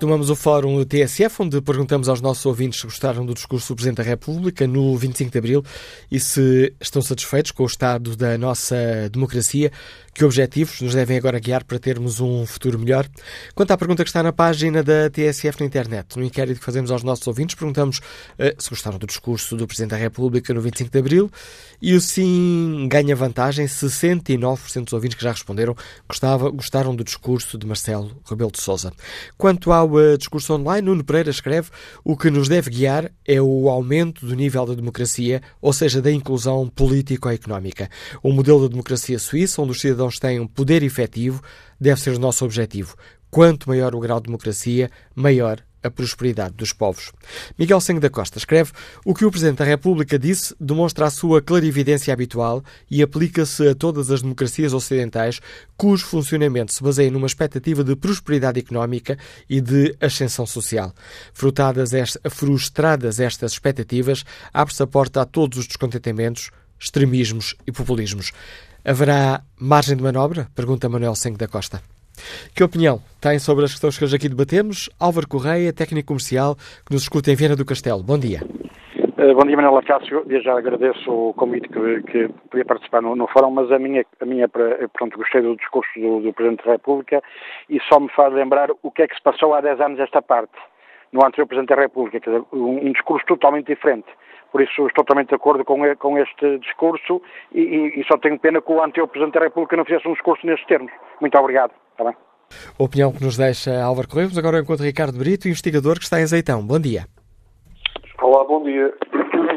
Retomamos o fórum do TSF, onde perguntamos aos nossos ouvintes se gostaram do discurso do Presidente da República no 25 de Abril e se estão satisfeitos com o estado da nossa democracia. Que objetivos nos devem agora guiar para termos um futuro melhor? Quanto à pergunta que está na página da TSF na internet, no inquérito que fazemos aos nossos ouvintes, perguntamos uh, se gostaram do discurso do Presidente da República no 25 de Abril e o sim ganha vantagem. 69% dos ouvintes que já responderam gostava, gostaram do discurso de Marcelo Rebelo de Sousa. Quanto ao uh, discurso online, Nuno Pereira escreve o que nos deve guiar é o aumento do nível da democracia, ou seja, da inclusão político-económica. O modelo da democracia suíça, onde os cidadãos cidadãos tenham poder efetivo deve ser o nosso objetivo. Quanto maior o grau de democracia, maior a prosperidade dos povos. Miguel Sengue da Costa escreve o que o Presidente da República disse demonstra a sua clarividência habitual e aplica-se a todas as democracias ocidentais cujo funcionamento se baseia numa expectativa de prosperidade económica e de ascensão social. Frutadas frustradas estas expectativas, abre-se a porta a todos os descontentamentos, extremismos e populismos. Haverá margem de manobra? Pergunta Manuel Sengue da Costa. Que opinião tem sobre as questões que hoje aqui debatemos? Álvaro Correia, técnico comercial, que nos escuta em Viena do Castelo. Bom dia. Uh, bom dia, Manuel Cássio. Eu já agradeço o convite que, que podia participar no, no, fórum, mas a minha, a minha pronto, gostei do discurso do, do, Presidente da República e só me faz lembrar o que é que se passou há 10 anos esta parte, no anterior Presidente da República, quer dizer, um, um discurso totalmente diferente. Por isso estou totalmente de acordo com, com este discurso e, e, e, só tenho pena que o anterior Presidente da República não fizesse um discurso nestes termos. Muito obrigado. Está bem? Opinião que nos deixa Álvaro Correia. Vamos agora encontro Ricardo Brito, investigador que está em Azeitão. Bom dia. Olá, bom dia.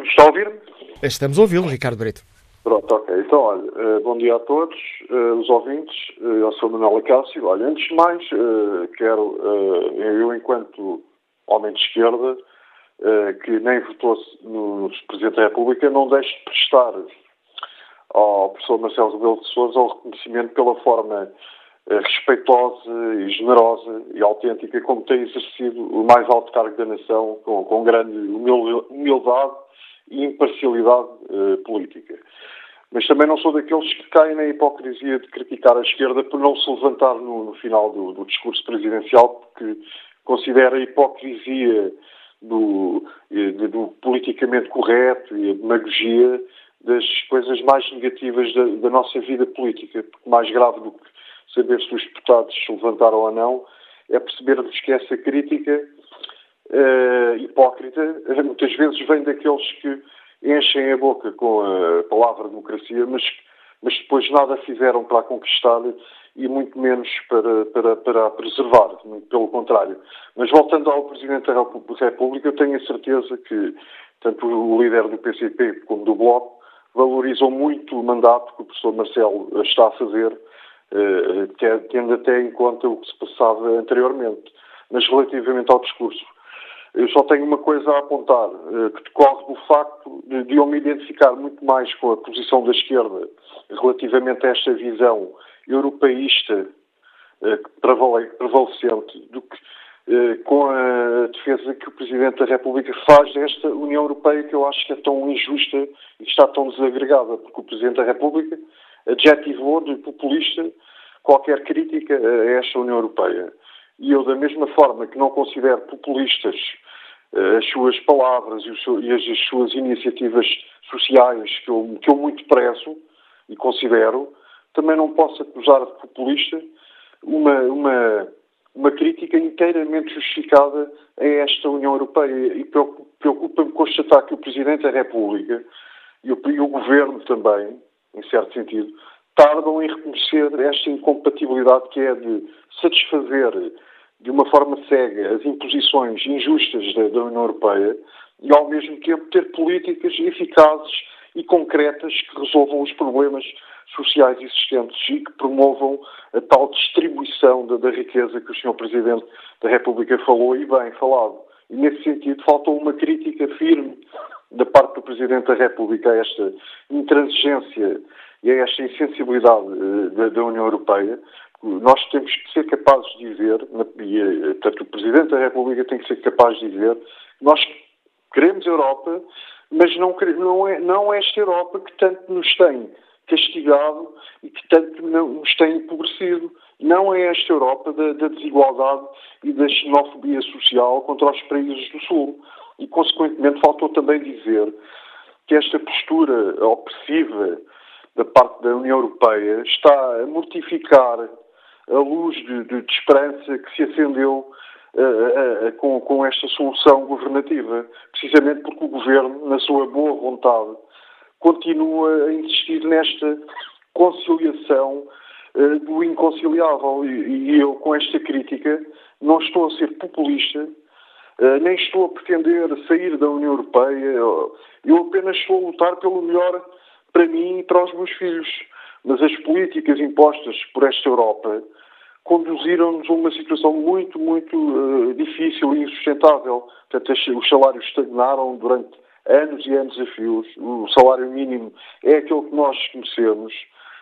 Está a ouvir-me? Estamos a ouvi-lo, Ricardo Brito. Pronto, ok. Então, olha, eh, bom dia a todos, eh, os ouvintes. Eh, eu sou Manuel Acácio. Olha, antes de mais, quero, eu enquanto homem de esquerda, eh, que nem votou no Presidente da República, não deixe de prestar ao professor Marcelo Rebelo de Sousa o reconhecimento pela forma eh, respeitosa e generosa e autêntica como tem exercido o mais alto cargo da nação com, com grande humildade e imparcialidade uh, política. Mas também não sou daqueles que caem na hipocrisia de criticar a esquerda por não se levantar no, no final do, do, discurso presidencial, porque considera a hipocrisia do, do, politicamente correto e a demagogia das coisas mais negativas da, da nossa vida política. Porque mais grave do que saber se os deputados se levantaram ou não é percebermos que essa crítica uh, hipócrita muitas vezes vem daqueles que enchem a boca com a palavra democracia, mas, mas depois nada fizeram para a conquistar e muito menos para, para, para a preservar, pelo contrário. Mas voltando ao Presidente da República, eu tenho a certeza que tanto o líder do PCP como do Bloco valorizam muito o mandato que o professor Marcelo está a fazer, tendo até em conta o que se passava anteriormente. Mas relativamente ao discurso, eu só tenho uma coisa a apontar, eh, que decorre do facto de, eu me identificar muito mais com a posição da esquerda relativamente a esta visão europeísta eh, prevalecente do que eh, com a defesa que o Presidente da República faz desta União Europeia que eu acho que é tão injusta e está tão desagregada, porque o Presidente da República adjetivou de populista qualquer crítica a esta União Europeia. E eu, da mesma forma que não considero populistas eh, as suas palavras e, as suas iniciativas sociais, que eu, que eu muito prezo e considero, também não posso acusar de populista uma, uma, uma crítica inteiramente justificada a esta União Europeia. E preocupa-me constatar que o Presidente da República e o, e o Governo também, em certo sentido, tardam em reconhecer esta incompatibilidade que é de satisfazer de uma forma cega as imposições injustas da, da União Europeia e, ao mesmo tempo, ter políticas eficazes e concretas que resolvam os problemas sociais existentes e que promovam a tal distribuição da, da, riqueza que o Sr. Presidente da República falou e bem falado. E, nesse sentido, faltou uma crítica firme da parte do Presidente da República a esta intransigência e a esta insensibilidade uh, da, da União Europeia, nós temos que ser capazes de dizer, e eh, tanto o Presidente da República tem que ser capaz de dizer, nós queremos Europa, mas não, não, é, não é esta Europa que tanto nos tem castigado e que tanto nos tem empobrecido. Não é esta Europa da, da desigualdade e da xenofobia social contra os países do Sul. E, consequentemente, faltou também dizer que esta postura opressiva da parte da União Europeia está a mortificar a luz de, de, de esperança que se acendeu uh, uh, com, com esta solução governativa, precisamente porque o Governo, na sua boa vontade, continua a insistir nesta conciliação do inconciliável. E, e, eu, com esta crítica, não estou a ser populista, nem estou a pretender sair da União Europeia, eu apenas estou a lutar pelo melhor para mim e para os meus filhos. Mas as políticas impostas por esta Europa conduziram-nos a uma situação muito, muito uh, difícil e insustentável. Portanto, os salários estagnaram durante anos e anos a fios. O salário mínimo é aquele que nós conhecemos.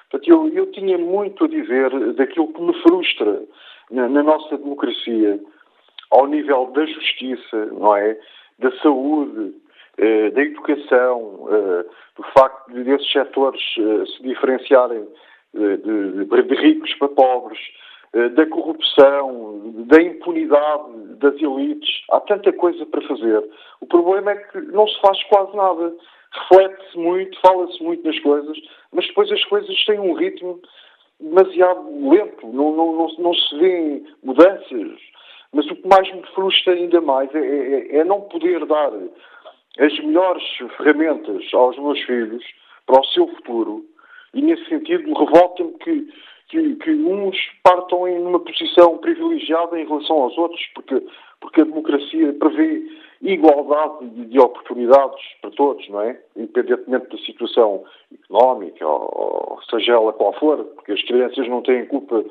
Portanto, eu, eu tinha muito a dizer daquilo que me frustra na, na nossa democracia, ao nível da justiça, não é? Da saúde, eh, da educação, eh, do facto de esses setores eh, se diferenciarem de, ricos para pobres, da corrupção, da impunidade das elites. Há tanta coisa para fazer. O problema é que não se faz quase nada. Reflete-se muito, fala-se muito das coisas, mas depois as coisas têm um ritmo demasiado lento, não, não, não, não se vêem mudanças. Mas o que mais me frustra ainda mais é, é, é não poder dar as melhores ferramentas aos meus filhos para o seu futuro. E nesse sentido, revolta-me que, que, que, uns partam em uma posição privilegiada em relação aos outros, porque, porque a democracia prevê igualdade de, de oportunidades para todos, não é? Independentemente da situação económica, ou, ou seja ela qual for, porque as crianças não têm culpa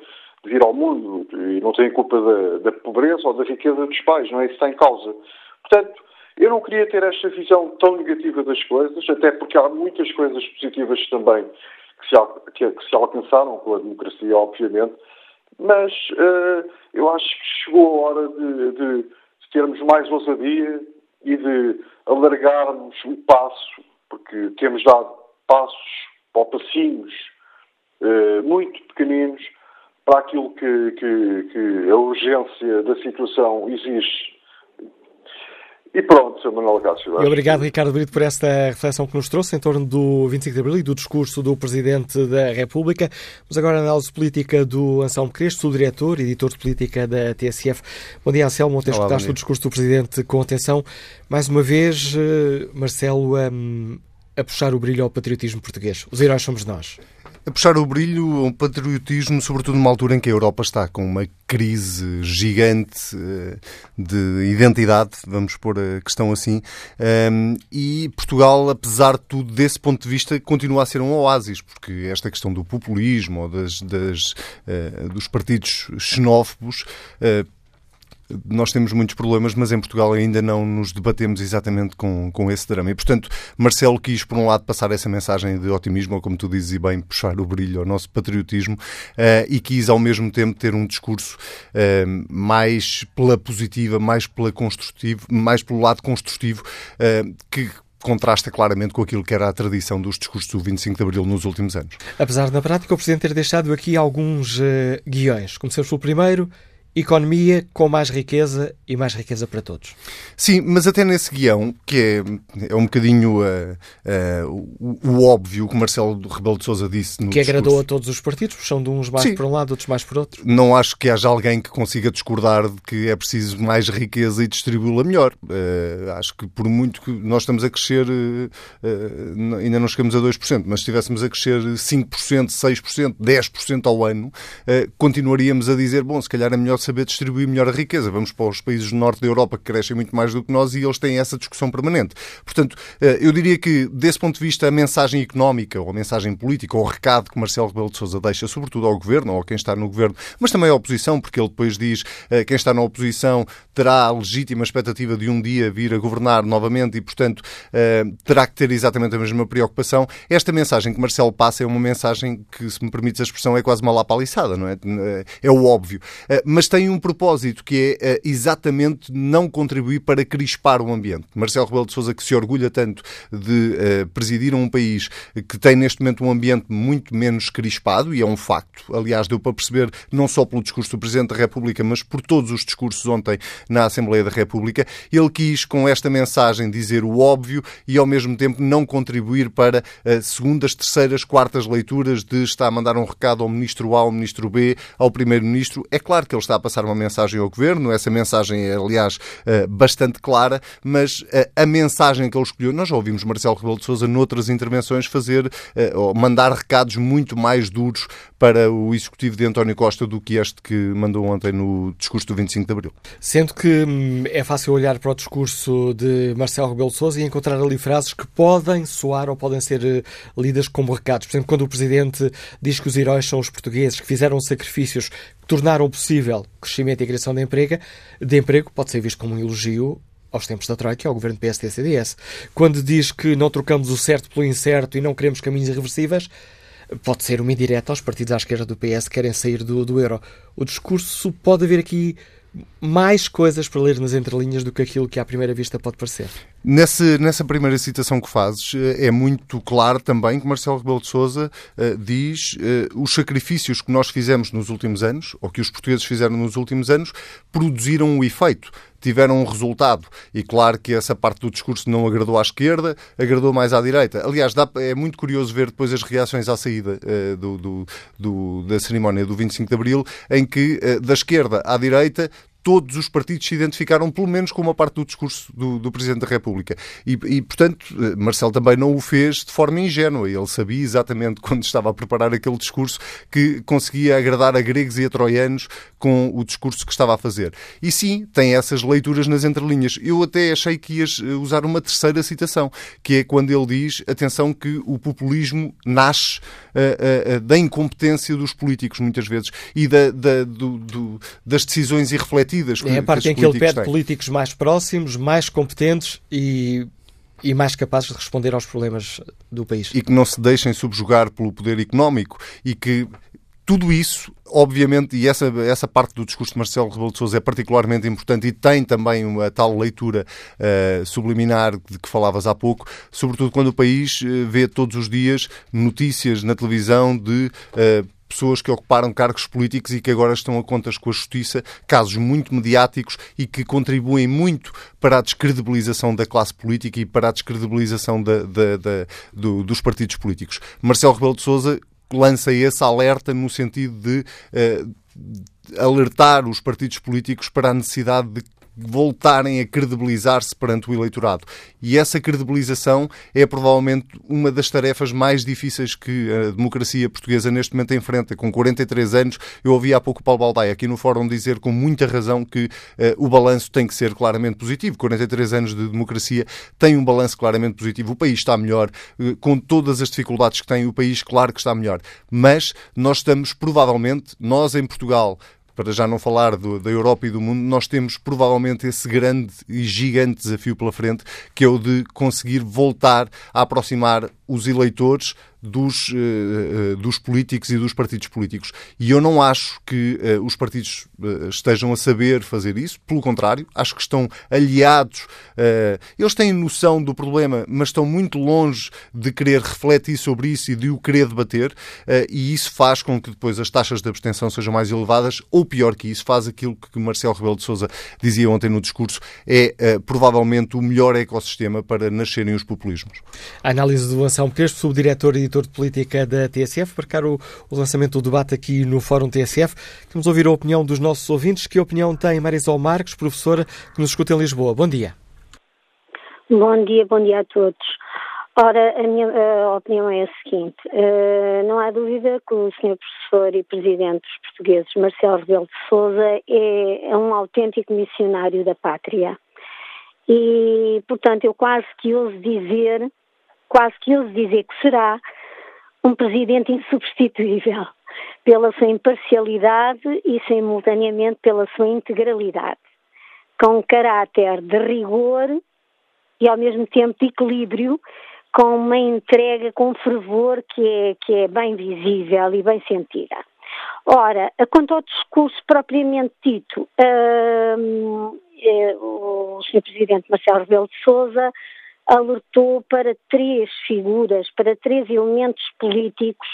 de vir ao mundo e não têm culpa da, da pobreza ou da riqueza dos pais, não é? Isso está em causa. Portanto, Eu não queria ter esta visão tão negativa das coisas, até porque há muitas coisas positivas também que se, que, que se alcançaram com a democracia, obviamente, mas uh, eu acho que chegou a hora de, de, de termos mais ousadia e de alargarmos o passo, porque temos dado passos ou passinhos uh, muito pequeninos para aquilo que, que, que a urgência da situação exige e pronto, Sr. Manuel Cássio. E obrigado, Ricardo Brito, por esta reflexão que nos trouxe em torno do 25 de Abril e do discurso do Presidente da República. Vamos agora à análise política do Anselmo Crespo, o diretor e editor de política da TSF. Bom dia, Anselmo. Ontem escutaste o discurso do Presidente com atenção. Mais uma vez, eh, Marcelo, a, a puxar o brilho ao patriotismo português. Os heróis somos nós a puxar o brilho ao patriotismo, sobretudo numa altura em que a Europa está com uma crise gigante eh, de identidade, vamos pôr a questão assim, ehm, e Portugal, apesar de tudo, desse ponto de vista, continua a ser um oásis, porque esta questão do populismo ou das, das eh, dos partidos xenófobos eh, nós temos muitos problemas, mas em Portugal ainda não nos debatemos exatamente com, com esse drama. E, portanto, Marcelo quis, por um lado, passar essa mensagem de otimismo, ou como tu dizes e bem, puxar o brilho ao nosso patriotismo, uh, e quis, ao mesmo tempo, ter um discurso uh, mais pela positiva, mais, pela construtivo, mais pelo lado construtivo, uh, que contrasta claramente com aquilo que era a tradição dos discursos do 25 de Abril nos últimos anos. Apesar de, na prática, o Presidente ter deixado aqui alguns guiões. Comecemos pelo primeiro, economia com mais riqueza e mais riqueza para todos. Sim, mas até nesse guião, que é, é um bocadinho uh, uh, o, o, óbvio que Marcelo Rebelo de Sousa disse no Que discurso. agradou a todos os partidos, são de uns mais Sim. por um lado, outros mais por outro. Não acho que haja alguém que consiga discordar de que é preciso mais riqueza e distribuí-la melhor. Uh, acho que por muito que nós estamos a crescer, ainda não chegamos a 2%, mas se estivéssemos a crescer 5%, 6%, 10% ao ano, continuaríamos a dizer, bom, se calhar é melhor saber distribuir melhor a riqueza. Vamos para os países do norte da Europa que crescem muito mais do que nós e eles têm essa discussão permanente. Portanto, eh, eu diria que, desse ponto de vista, a mensagem económica ou a mensagem política ou o recado que Marcelo Rebelo de Sousa deixa, sobretudo ao governo ou a quem está no governo, mas também à oposição, porque ele depois diz que eh, quem está na oposição terá a legítima expectativa de um dia vir a governar novamente e, portanto, eh, terá que ter exatamente a mesma preocupação. Esta mensagem que Marcelo passa é uma mensagem que, se me permites a expressão, é quase uma lapaliçada, não é? É o óbvio. Mas tem um propósito que é uh, exatamente não contribuir para crispar o ambiente. Marcelo Rebelo de Sousa, que se orgulha tanto de uh, presidir um país que tem neste momento um ambiente muito menos crispado, e é um facto, aliás, deu para perceber não só pelo discurso do Presidente da República, mas por todos os discursos ontem na Assembleia da República, ele quis, com esta mensagem, dizer o óbvio e, ao mesmo tempo, não contribuir para uh, segundas, terceiras, quartas leituras de estar a mandar um recado ao Ministro A, ao Ministro B, ao Primeiro-Ministro. É claro que ele está a passar uma mensagem ao Governo. Essa mensagem é, aliás, eh, bastante clara, mas eh, a mensagem que ele escolheu, nós já ouvimos Marcelo Rebelo de Sousa noutras intervenções fazer, eh, ou mandar recados muito mais duros para o executivo de António Costa do que este que mandou ontem no discurso do 25 de Abril. Sendo que hum, é fácil olhar para o discurso de Marcelo Rebelo de Sousa e encontrar ali frases que podem soar ou podem ser lidas como recados. Por exemplo, quando o Presidente diz que os heróis são os portugueses, que fizeram sacrifícios tornaram possível crescimento e criação de emprego, de emprego pode ser visto como um elogio aos tempos da Troika, ao governo PSD-CDS. Quando diz que não trocamos o certo pelo incerto e não queremos caminhos irreversíveis, pode ser uma indireta aos partidos à esquerda do PS que querem sair do, do euro. O discurso pode haver aqui mais coisas para ler nas entrelinhas do que aquilo que à primeira vista pode parecer. Nessa, nessa primeira citação que fazes, eh, é muito claro também que Marcelo Rebelo de Sousa uh, diz uh, os sacrifícios que nós fizemos nos últimos anos, ou que os portugueses fizeram nos últimos anos, produziram um efeito tiveram um resultado. E claro que essa parte do discurso não agradou à esquerda, agradou mais à direita. Aliás, dá, é muito curioso ver depois as reações à saída uh, do, do, do, da cerimónia do 25 de Abril, em que uh, da esquerda à direita todos os partidos se identificaram, pelo menos, com uma parte do discurso do, do Presidente da República. E, e, portanto, eh, Marcelo também não o fez de forma ingênua. Ele sabia exatamente, quando estava a preparar aquele discurso, que conseguia agradar a gregos e a troianos com o discurso que estava a fazer. E sim, tem essas leituras nas entrelinhas. Eu até achei que ias eh, usar uma terceira citação, que é quando ele diz, atenção, que o populismo nasce uh, uh, da incompetência dos políticos, muitas vezes, e da, da, do, do, das decisões irrefletidas comprometidas É a parte em que ele pede têm. políticos mais próximos, mais competentes e e mais capazes de responder aos problemas do país. E que não se deixem subjugar pelo poder económico e que tudo isso, obviamente, e essa, essa parte do discurso de Marcelo Rebelo de Sousa é particularmente importante e tem também uma tal leitura uh, subliminar de que falavas há pouco, sobretudo quando o país uh, vê todos os dias notícias na televisão de uh, pessoas que ocuparam cargos políticos e que agora estão a contas com a justiça, casos muito mediáticos e que contribuem muito para a descredibilização da classe política e para a descredibilização da, da, da, do, dos partidos políticos. Marcelo Rebelo de Sousa lança esse alerta no sentido de uh, alertar os partidos políticos para a necessidade de voltarem a credibilizar-se perante o eleitorado. E essa credibilização é provavelmente uma das tarefas mais difíceis que a democracia portuguesa neste momento enfrenta. Com 43 anos, eu ouvi há pouco Paulo Baldaia aqui no fórum dizer com muita razão que uh, o balanço tem que ser claramente positivo. 43 anos de democracia tem um balanço claramente positivo. O país está melhor, uh, com todas as dificuldades que tem, o país, claro que está melhor. Mas nós estamos, provavelmente, nós em Portugal, para já não falar do, da Europa e do mundo, nós temos provavelmente esse grande e gigante desafio pela frente, que é o de conseguir voltar a aproximar os eleitores dos, uh, dos políticos e dos partidos políticos. E eu não acho que uh, os partidos estejam a saber fazer isso, pelo contrário, acho que estão aliados. eles têm noção do problema, mas estão muito longe de querer refletir sobre isso e de o querer debater, e isso faz com que depois as taxas de abstenção sejam mais elevadas, ou pior que isso, faz aquilo que Marcelo Rebelo de Sousa dizia ontem no discurso, é provavelmente o melhor ecossistema para nascerem os populismos. A análise do Anselmo Crespo, subdiretor e editor de política da TSF, marcar o, o, lançamento do debate aqui no Fórum TSF. Vamos ouvir a opinião dos nossos ouvintes. Que opinião tem Marisol Marques, professora que nos escuta em Lisboa? Bom dia. Bom dia, bom dia a todos. Ora, a minha a opinião é a seguinte: uh, não há dúvida que o Sr. Professor e Presidente dos Portugueses, Marcelo Rebelo de Souza, é, é um autêntico missionário da pátria. E, portanto, eu quase que ouso dizer quase que ouso dizer que será um presidente insubstituível pela sua imparcialidade e simultaneamente pela sua integralidade, com um caráter de rigor e ao mesmo tempo de equilíbrio, com uma entrega com fervor que é, que é bem visível e bem sentida. Ora, quanto ao discurso propriamente dito, hum, é, o Sr. Presidente Marcelo Rebelo de Sousa alertou para três figuras, para três elementos políticos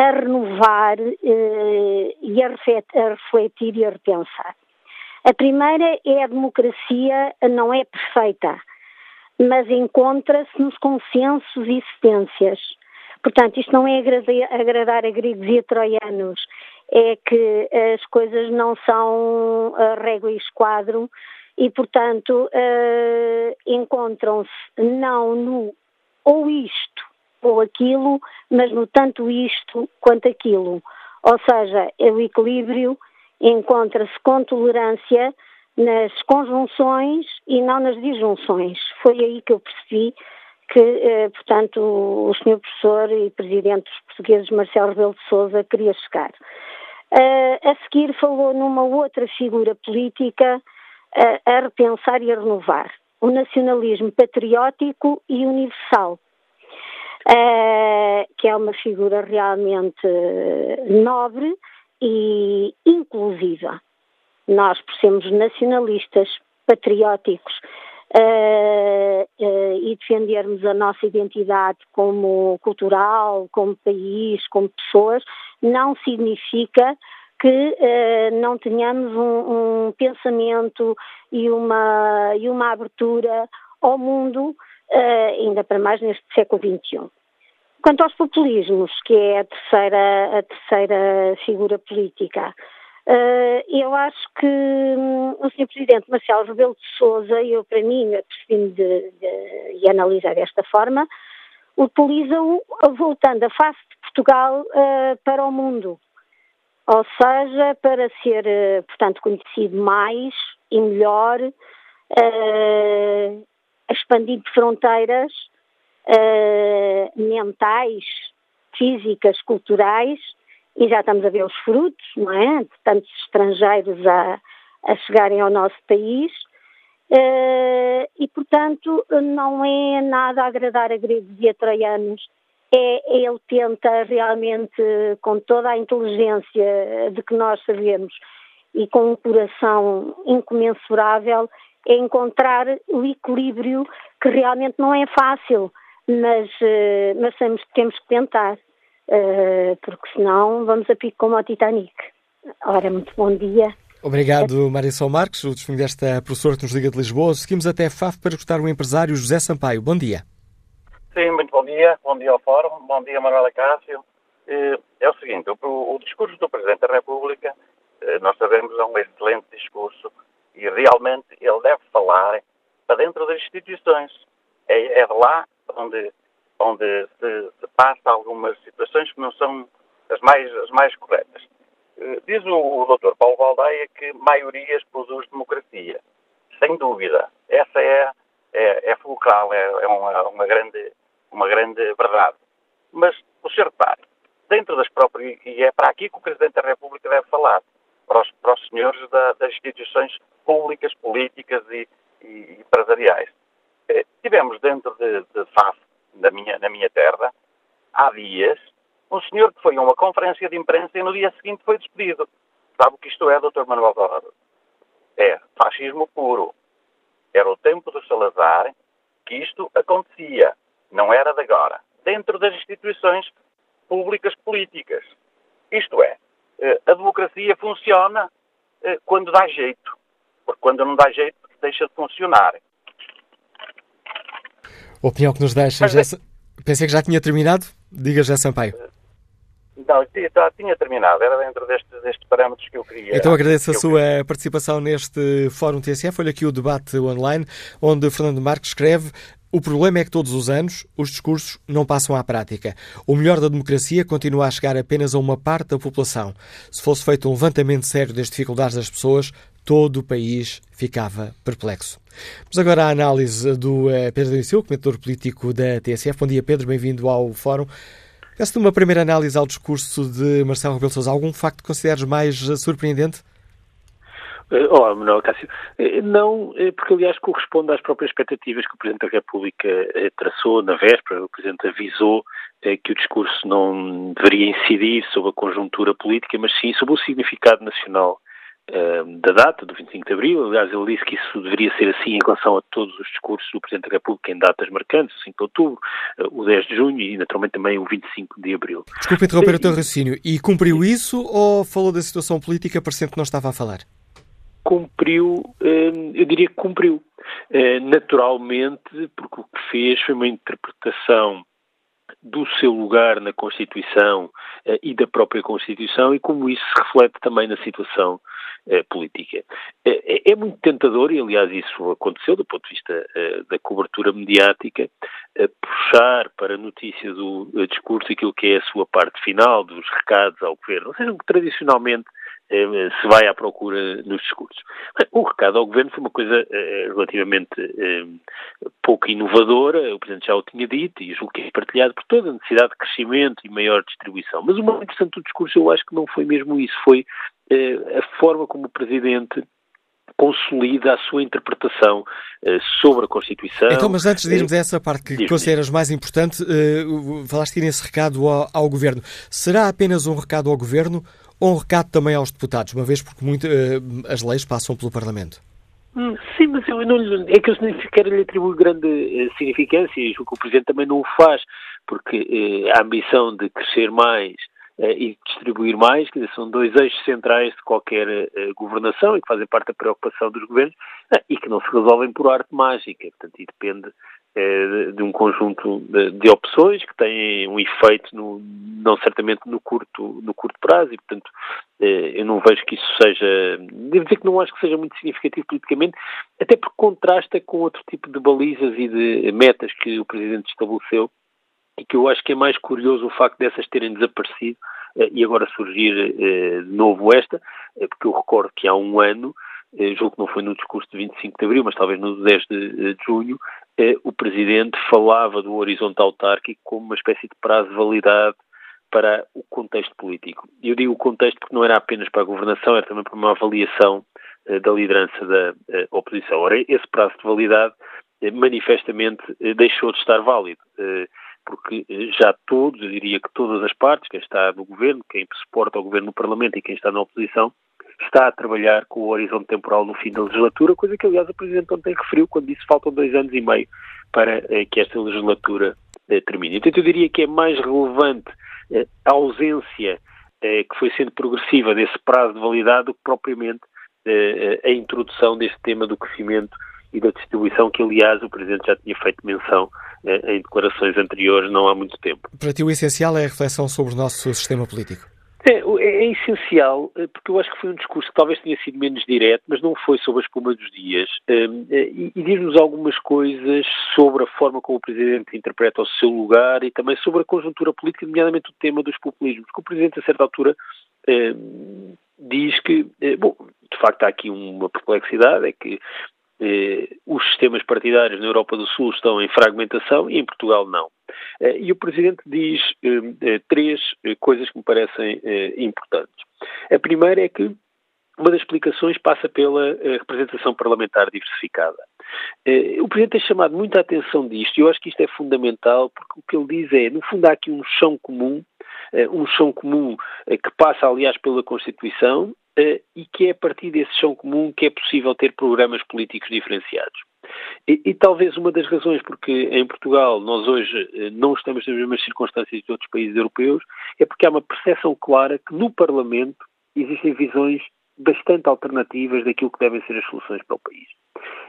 a renovar eh, e a refletir e a repensar. A primeira é a democracia não é perfeita, mas encontra-se nos consensos e existências. Portanto, isto não é agradar a gregos e a troianos, é que as coisas não são a régua e esquadro, e, portanto, uh, encontram-se não no ou isto ou aquilo, mas no tanto isto quanto aquilo. Ou seja, o equilíbrio encontra-se com tolerância nas conjunções e não nas disjunções. Foi aí que eu percebi que, eh, portanto, o Sr. Professor e Presidente dos Portugueses, Marcelo Rebelo de Sousa, queria chegar. Uh, a seguir falou numa outra figura política a, a repensar e a renovar. O nacionalismo patriótico e universal, uh, que é uma figura realmente nobre e inclusiva. Nós, por sermos nacionalistas, patrióticos, Uh, uh, e defendermos a nossa identidade como cultural, como país, como pessoas, não significa que uh, não tenhamos um, um, pensamento e uma, e uma abertura ao mundo, uh, ainda para mais neste século XXI. Quanto aos populismos, que é a terceira, a terceira figura política, uh, eu acho que um, o Sr. Presidente Marcelo Rebelo de Sousa, eu para mim, percebi-me de, de, de, analisar desta forma, utiliza-o voltando a face de Portugal para o mundo ou seja, para ser, eh, portanto, conhecido mais e melhor, uh, expandindo fronteiras uh, mentais, físicas, culturais, e já estamos a ver os frutos, não é? De tantos estrangeiros a, a chegarem ao nosso país. Uh, e, portanto, não é nada agradar a gregos e a troianos. É, ele tenta realmente, com toda a inteligência de que nós sabemos e com um coração incomensurável, é encontrar o equilíbrio que realmente não é fácil, mas, uh, mas temos, temos que tentar, uh, porque senão vamos a pico como ao Titanic. Ora, muito bom dia. Obrigado, Marisol Marques, o testemunho desta professora que nos liga de Lisboa. Seguimos até FAF para escutar o empresário José Sampaio. Bom dia. Sim, muito bom dia. Bom dia ao Fórum. Bom dia, Manuela Cássio. É o seguinte, o, o discurso do Presidente da República, eh, nós sabemos, é um excelente discurso e realmente ele deve falar para dentro das instituições. É, é lá onde, onde se, se passa algumas situações que não são as mais, as mais corretas. Eh, diz o, o Dr. Paulo Valdeia que maiorias produz democracia. Sem dúvida. Essa é, é, é fulcral, é, é uma, uma, grande, uma grande verdade. Mas, o senhor repare, dentro das próprias, e é para aqui que o Presidente da República deve falar, para os, para os senhores da, das instituições públicas, políticas e, e empresariais. Eh, tivemos dentro de, de FAF, na minha, na minha terra, há dias, um senhor que foi a uma conferência de imprensa e no dia seguinte foi despedido. Sabe o que isto é, Dr. Manuel Dourado? É fascismo puro. Era o tempo do Salazar que isto acontecia. Não era de agora. Dentro das instituições públicas políticas. Isto é, eh, a democracia funciona eh, quando dá jeito. Porque quando não dá jeito, deixa de funcionar. Opinião que nos deixa. Já... Pensei que já tinha terminado. Diga já, Sampaio. Não, já tinha terminado, era dentro destes, destes parâmetros que eu queria. Então agradeço a sua queria. participação neste Fórum TSF. Olha aqui o debate online, onde Fernando Marques escreve o problema é que todos os anos os discursos não passam à prática. O melhor da democracia continua a chegar apenas a uma parte da população. Se fosse feito um levantamento sério das dificuldades das pessoas, todo o país ficava perplexo. Vamos agora à análise do eh, Pedro Dinicio, comentador político da TSF. Bom dia, Pedro, bem-vindo ao Fórum. Peço-te uma primeira análise ao discurso de Marcelo Rebelo Sousa. Algum facto que consideres mais eh, surpreendente? Eh, olá, Manuel Cássio. Eh, não, porque aliás corresponde às próprias expectativas que o Presidente da República traçou na véspera. O Presidente avisou que o discurso não deveria incidir sobre a conjuntura política, mas sim sobre o significado nacional da data, do 25 de Abril. Aliás, ele disse que isso deveria ser assim em relação a todos os discursos do Presidente da República em datas marcantes, o 5 de Outubro, eh, o 10 de Junho e, naturalmente, também o 25 de Abril. Desculpe interromper o teu raciocínio. E cumpriu isso ou falou da situação política parecendo que não estava a falar? Cumpriu, ehm, eu diria que cumpriu. Eh, naturalmente, porque o que fez foi uma interpretação do seu lugar na Constituição eh, e da própria Constituição e como isso se reflete também na situação eh, política. É, é, muito tentador, e aliás isso aconteceu do ponto de vista da cobertura mediática, puxar para a notícia do discurso aquilo que é a sua parte final, dos recados ao governo, ou seja, que tradicionalmente se vai à procura nos discursos. O recado ao Governo foi uma coisa eh, relativamente eh, pouco inovadora, o Presidente já o tinha dito e julgo que é partilhado por toda a necessidade de crescimento e maior distribuição. Mas o mais interessante do discurso eu acho que não foi mesmo isso, foi a forma como o Presidente consolida a sua interpretação uh, sobre a Constituição. Então, mas antes de irmos a essa parte que consideras mais importante, uh, falaste nesse recado ao, ao, Governo. Será apenas um recado ao Governo um recado também aos deputados, uma vez porque muito, uh, as leis passam pelo Parlamento? Hum, sim, mas eu não é que eu nem sequer lhe atribuo grande uh, significância e julgo que o Presidente também não o faz, porque uh, a ambição de crescer mais e distribuir mais, que são dois eixos centrais de qualquer governação e que fazem parte da preocupação dos governos e que não se resolvem por arte mágica, portanto, e depende é, de um conjunto de, de, opções que têm um efeito, no, não certamente no curto, no curto prazo, e portanto é, eu não vejo que isso seja, devo dizer que não acho que seja muito significativo politicamente, até porque contrasta com outro tipo de balizas e de metas que o Presidente estabeleceu, e que eu acho que é mais curioso o facto dessas terem desaparecido é, e agora surgir de novo esta, porque eu recordo que há um ano eh, julgo que não foi no discurso de 25 de abril, mas talvez no 10 de, de junho, eh, o Presidente falava do horizonte autárquico como uma espécie de prazo de validade para o contexto político. Eu digo o contexto porque não era apenas para a governação, era também para uma avaliação da liderança da oposição. Ora, esse prazo de validade manifestamente deixou de estar válido porque já todos, eu diria que todas as partes, quem está no governo, quem suporta o governo no Parlamento e quem está na oposição, está a trabalhar com o horizonte temporal no fim da legislatura, coisa que, aliás, o Presidente ontem referiu quando disse que faltam dois anos e meio para eh, que esta legislatura eh, termine. Então, eu diria que é mais relevante eh, a ausência eh, que foi sendo progressiva desse prazo de validade do que propriamente eh, a introdução deste tema do crescimento e da distribuição, que aliás o Presidente já tinha feito menção eh, em declarações anteriores não há muito tempo. Para ti o essencial é a reflexão sobre o nosso sistema político? É, é, é, essencial, eh, porque eu acho que foi um discurso que talvez tenha sido menos direto, mas não foi sobre a espuma dos dias. Um, eh, e, e diz-nos algumas coisas sobre a forma como o Presidente interpreta o seu lugar e também sobre a conjuntura política, nomeadamente o tema dos populismos. Que o Presidente, a certa altura, um, diz que, bom, de facto há aqui uma perplexidade, é que eh, os sistemas partidários na Europa do Sul estão em fragmentação e em Portugal não. Eh, e o Presidente diz eh, três coisas que me parecem importantes. A primeira é que uma das explicações passa pela representação parlamentar diversificada. O Presidente tem chamado muita atenção disto e eu acho que isto é fundamental porque o que ele diz é, no fundo, há aqui um chão comum, um chão comum que passa, aliás, pela Constituição e que é a partir desse chão comum que é possível ter programas políticos diferenciados. E, e, talvez uma das razões porque em Portugal nós hoje uh, não estamos nas mesmas circunstâncias de outros países europeus é porque há uma percepção clara que no Parlamento existem visões bastante alternativas daquilo que devem ser as soluções para o país.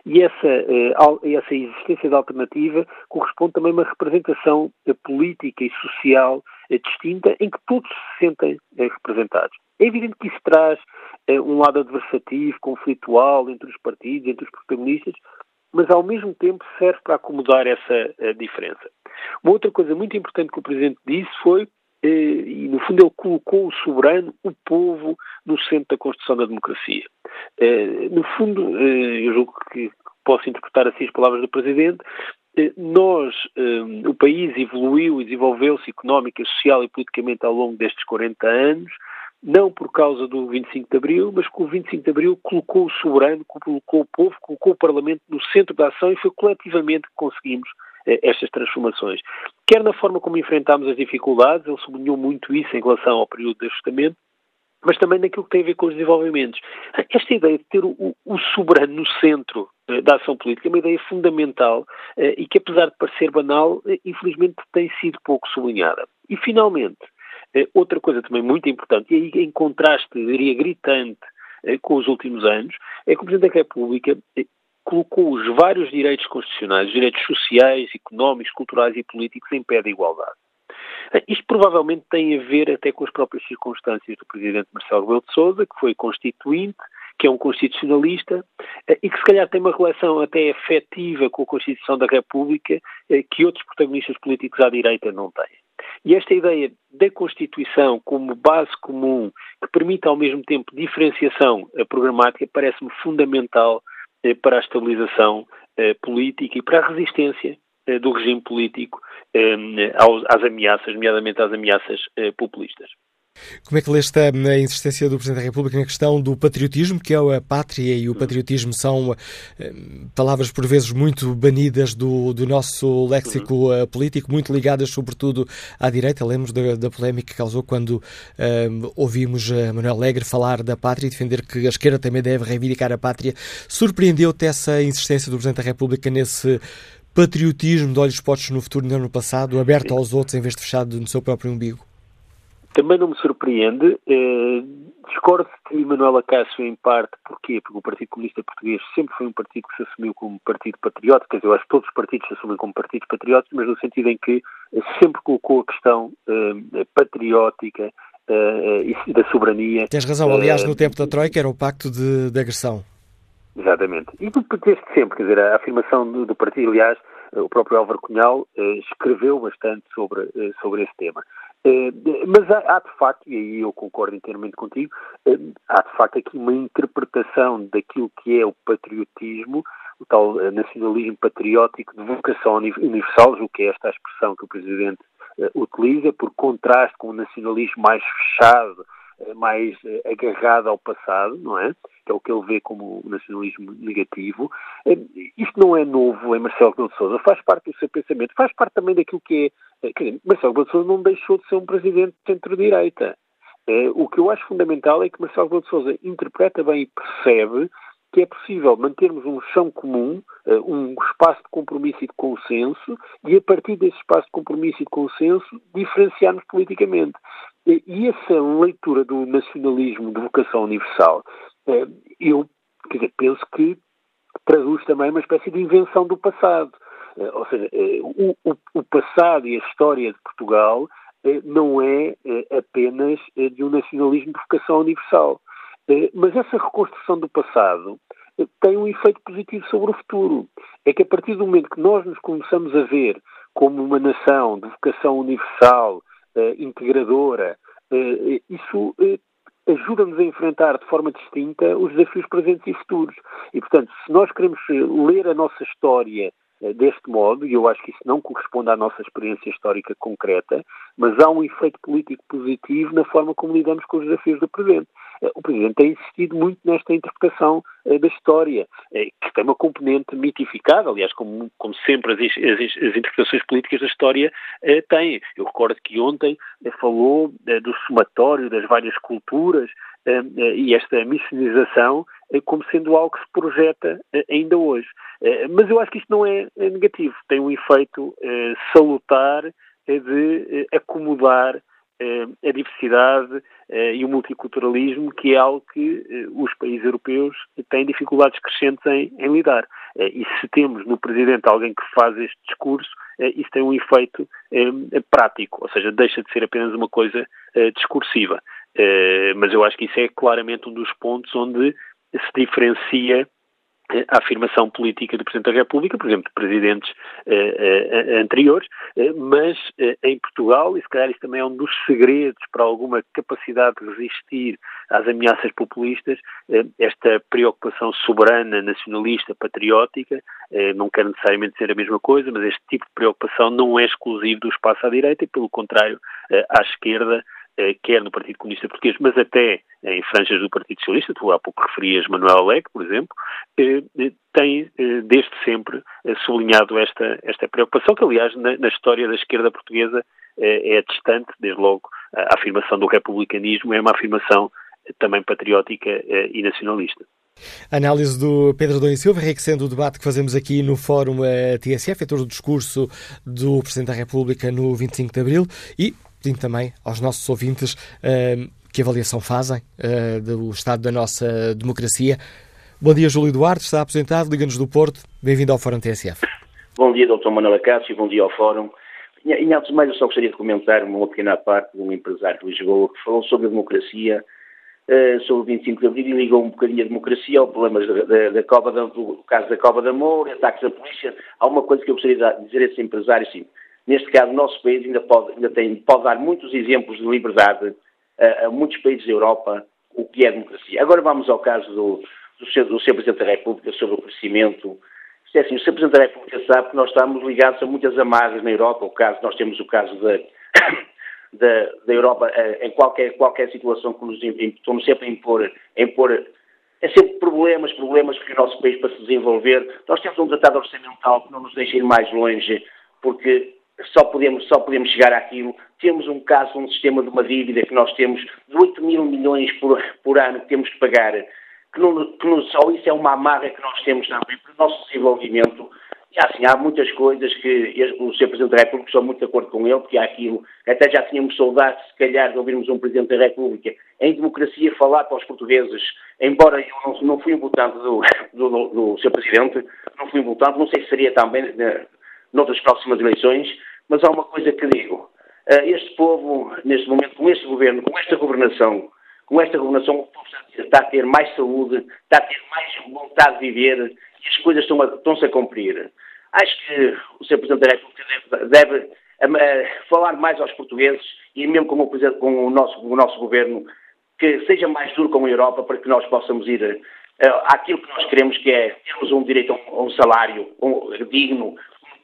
E essa, uh, essa existência de alternativa corresponde também a uma representação política e social distinta em que todos se sentem representados. É evidente que isso traz uh, um lado adversativo, conflitual entre os partidos, entre os protagonistas, mas ao mesmo tempo serve para acomodar essa uh, diferença. Uma outra coisa muito importante que o Presidente disse foi, uh, e no fundo ele colocou o soberano, o povo, no centro da construção da democracia. no fundo, eu julgo que posso interpretar assim as palavras do Presidente, nós, o país evoluiu e desenvolveu-se económica, social e politicamente ao longo destes 40 anos, não por causa do 25 de Abril, mas que o 25 de Abril colocou o soberano, colocou o povo, colocou o Parlamento no centro da ação e foi coletivamente que conseguimos eh, estas transformações. Quer na forma como enfrentámos as dificuldades, ele sublinhou muito isso em relação ao período de ajustamento, mas também naquilo que tem a ver com os desenvolvimentos. Esta ideia de ter o, o soberano no centro eh, da ação política é uma ideia fundamental eh, e que, apesar de parecer banal, eh, infelizmente tem sido pouco sublinhada. E, finalmente, outra coisa também muito importante, e aí em contraste, diria, gritante eh, com os últimos anos, é que o Presidente da República eh, colocou os vários direitos constitucionais, os direitos sociais, económicos, culturais e políticos em pé de igualdade. Isto provavelmente tem a ver até com as próprias circunstâncias do Presidente Marcelo Rebelo de Sousa, que foi constituinte, que é um constitucionalista e que se calhar tem uma relação até afetiva com a Constituição da República que outros protagonistas políticos à direita não têm. E esta ideia da Constituição como base comum, que permite ao mesmo tempo diferenciação eh, programática, parece-me fundamental eh, para a estabilização eh, política e para a resistência do regime político às ameaças, nomeadamente às ameaças populistas. Como é que leste a insistência do Presidente da República na questão do patriotismo, que é a pátria e o patriotismo são eh, palavras por vezes muito banidas do, do nosso léxico uh, político, muito ligadas sobretudo à direita. Lemos da, da polémica que causou quando uh, ouvimos uh, Manuel Alegre falar da pátria e defender que a esquerda também deve reivindicar a pátria. Surpreendeu-te essa insistência do Presidente da República nesse patriotismo de olhos postos no futuro e não no passado, aberto aos outros em vez de fechado no seu próprio umbigo? Também não me surpreende. Eh, discordo de Manuela Cássio em parte, porquê? Porque o Partido Comunista Português sempre foi um partido que se assumiu como partido patriótico, quer dizer, eu acho que todos os partidos se assumem como partidos patrióticos, mas no sentido em que sempre colocou a questão eh, patriótica eh, e da soberania. Tens razão, aliás, no tempo da Troika era o pacto de, de agressão. Exatamente. E desde sempre, quer dizer, a afirmação do, do partido, aliás, o próprio Álvaro Cunhal eh, escreveu bastante sobre, eh, sobre esse tema. Eh, mas há, há, de facto, e aí eu concordo inteiramente contigo, há de facto aqui uma interpretação daquilo que é o patriotismo, o tal nacionalismo patriótico de vocação universal, o que é esta expressão que o Presidente utiliza, por contraste com o nacionalismo mais fechado, mais agarrado ao passado, não é? Que é o que ele vê como nacionalismo negativo. Isto não é novo em Marcelo Rebelo de Sousa, faz parte do seu pensamento, faz parte também daquilo que é. Dizer, Marcelo Rebelo de Sousa não deixou de ser um presidente de centro-direita. O que eu acho fundamental é que Marcelo Rebelo de Sousa interpreta bem e percebe que é possível mantermos um chão comum, eh, um espaço de compromisso e de consenso, e a partir desse espaço de compromisso e de consenso, diferenciarmos politicamente. E essa leitura do nacionalismo de vocação universal, eh, eu dizer, penso que traduz também uma espécie de invenção do passado. Eh, ou seja, o, o passado e a história de Portugal não é apenas de um nacionalismo de vocação universal. Eh, mas essa reconstrução do passado eh, tem um efeito positivo sobre o futuro. É que a partir do momento que nós nos começamos a ver como uma nação de vocação universal, eh, integradora, isso ajuda-nos a enfrentar de forma distinta os desafios presentes e futuros. E, portanto, se nós queremos ler a nossa história deste modo, e eu acho que isso não corresponde à nossa experiência histórica concreta, mas há um efeito político positivo na forma como lidamos com os desafios do presente. Eh, o Presidente tem insistido muito nesta interpretação eh, da história, eh, que tem uma componente mitificada, aliás, como, como sempre as, as, as, interpretações políticas da história têm. Eu recordo que ontem falou do somatório das várias culturas e esta missionização como sendo algo que se projeta ainda hoje. Mas eu acho que isto não é negativo, tem um efeito salutar de acomodar a diversidade eh, e o multiculturalismo, que é algo que eh, os países europeus têm dificuldades crescentes em, em lidar. Eh, e se temos no Presidente alguém que faz este discurso, isso tem um efeito prático, ou seja, deixa de ser apenas uma coisa discursiva. Mas eu acho que isso é claramente um dos pontos onde se diferencia a afirmação política do Presidente da República, por exemplo, de presidentes eh, eh, anteriores, eh, mas eh, em Portugal, e se calhar isso também é um dos segredos para alguma capacidade de resistir às ameaças populistas, eh, esta preocupação soberana, nacionalista, patriótica, eh, não quer necessariamente ser a mesma coisa, mas este tipo de preocupação não é exclusivo do espaço à direita e, pelo contrário, à esquerda, eh, quer no Partido Comunista Português, mas até em franjas do Partido Socialista, tu há pouco referias Manuel Alegre, por exemplo, eh, eh, tem desde sempre sublinhado esta, esta preocupação, que aliás na, na história da esquerda portuguesa é distante, desde logo a afirmação do republicanismo é uma afirmação também patriótica e nacionalista. Análise do Pedro Dom Silva, enriquecendo o debate que fazemos aqui no Fórum TSF, em torno do discurso do Presidente da República no 25 de Abril e pedindo também aos nossos ouvintes uh, que avaliação fazem uh, do estado da nossa democracia. Bom dia, Júlio Duarte, está apresentado, Liga-nos do Porto. Bem-vindo ao Fórum TSF. Bom dia, Dr. Manuel Acácio, bom dia ao Fórum. Em altos mais, eu só gostaria de comentar uma pequena parte de um empresário de Lisboa que falou sobre a democracia, uh, sobre o 25 de Abril e ligou um bocadinho a democracia ao problema da, Cova do caso da Cova da Moura, ataques da polícia. Há uma coisa que eu gostaria de dizer a esse empresário, sim. Neste caso, o nosso país ainda pode, ainda tem, pode dar muitos exemplos de liberdade a, a, muitos países da Europa, o que é democracia. Agora vamos ao caso do, do, Sr. do Presidente da República sobre o crescimento. É assim, o Sr. Presidente da República sabe que nós estamos ligados a muitas amarras na Europa. O caso, nós temos o caso da, da, da Europa em qualquer, qualquer situação que nos estamos sempre a impor, a impor é sempre problemas, problemas que o nosso país para se desenvolver. Nós temos um tratado orçamental que não nos deixa ir mais longe, porque só podemos, só podemos chegar àquilo. Temos um caso, um sistema de uma dívida que nós temos de 8 mil milhões por, por ano que temos de pagar, que, não, que não, só isso é uma amarra que nós temos também para o nosso desenvolvimento. E assim, há muitas coisas que o Sr. Presidente da República, estou muito de acordo com ele, porque há aquilo, até já tínhamos saudades, se calhar, de ouvirmos um Presidente da República em democracia falar para os portugueses, embora eu não, não fui um votante do, do, do, do Sr. Presidente, não fui um votante, não sei se seria também né, noutras próximas eleições, mas há uma coisa que digo. Eh, este povo, neste momento, com este governo, com esta governação, com esta governação, o povo está a ter mais saúde, está a ter mais vontade de viver e as coisas estão a, estão-se a cumprir. Acho que o Sr. Presidente da República deve, deve a, a, falar mais aos portugueses e mesmo com o, com o, nosso, o nosso governo, que seja mais duro com a Europa para que nós possamos ir àquilo que nós queremos, que é termos um direito a um, a um salário um, digno,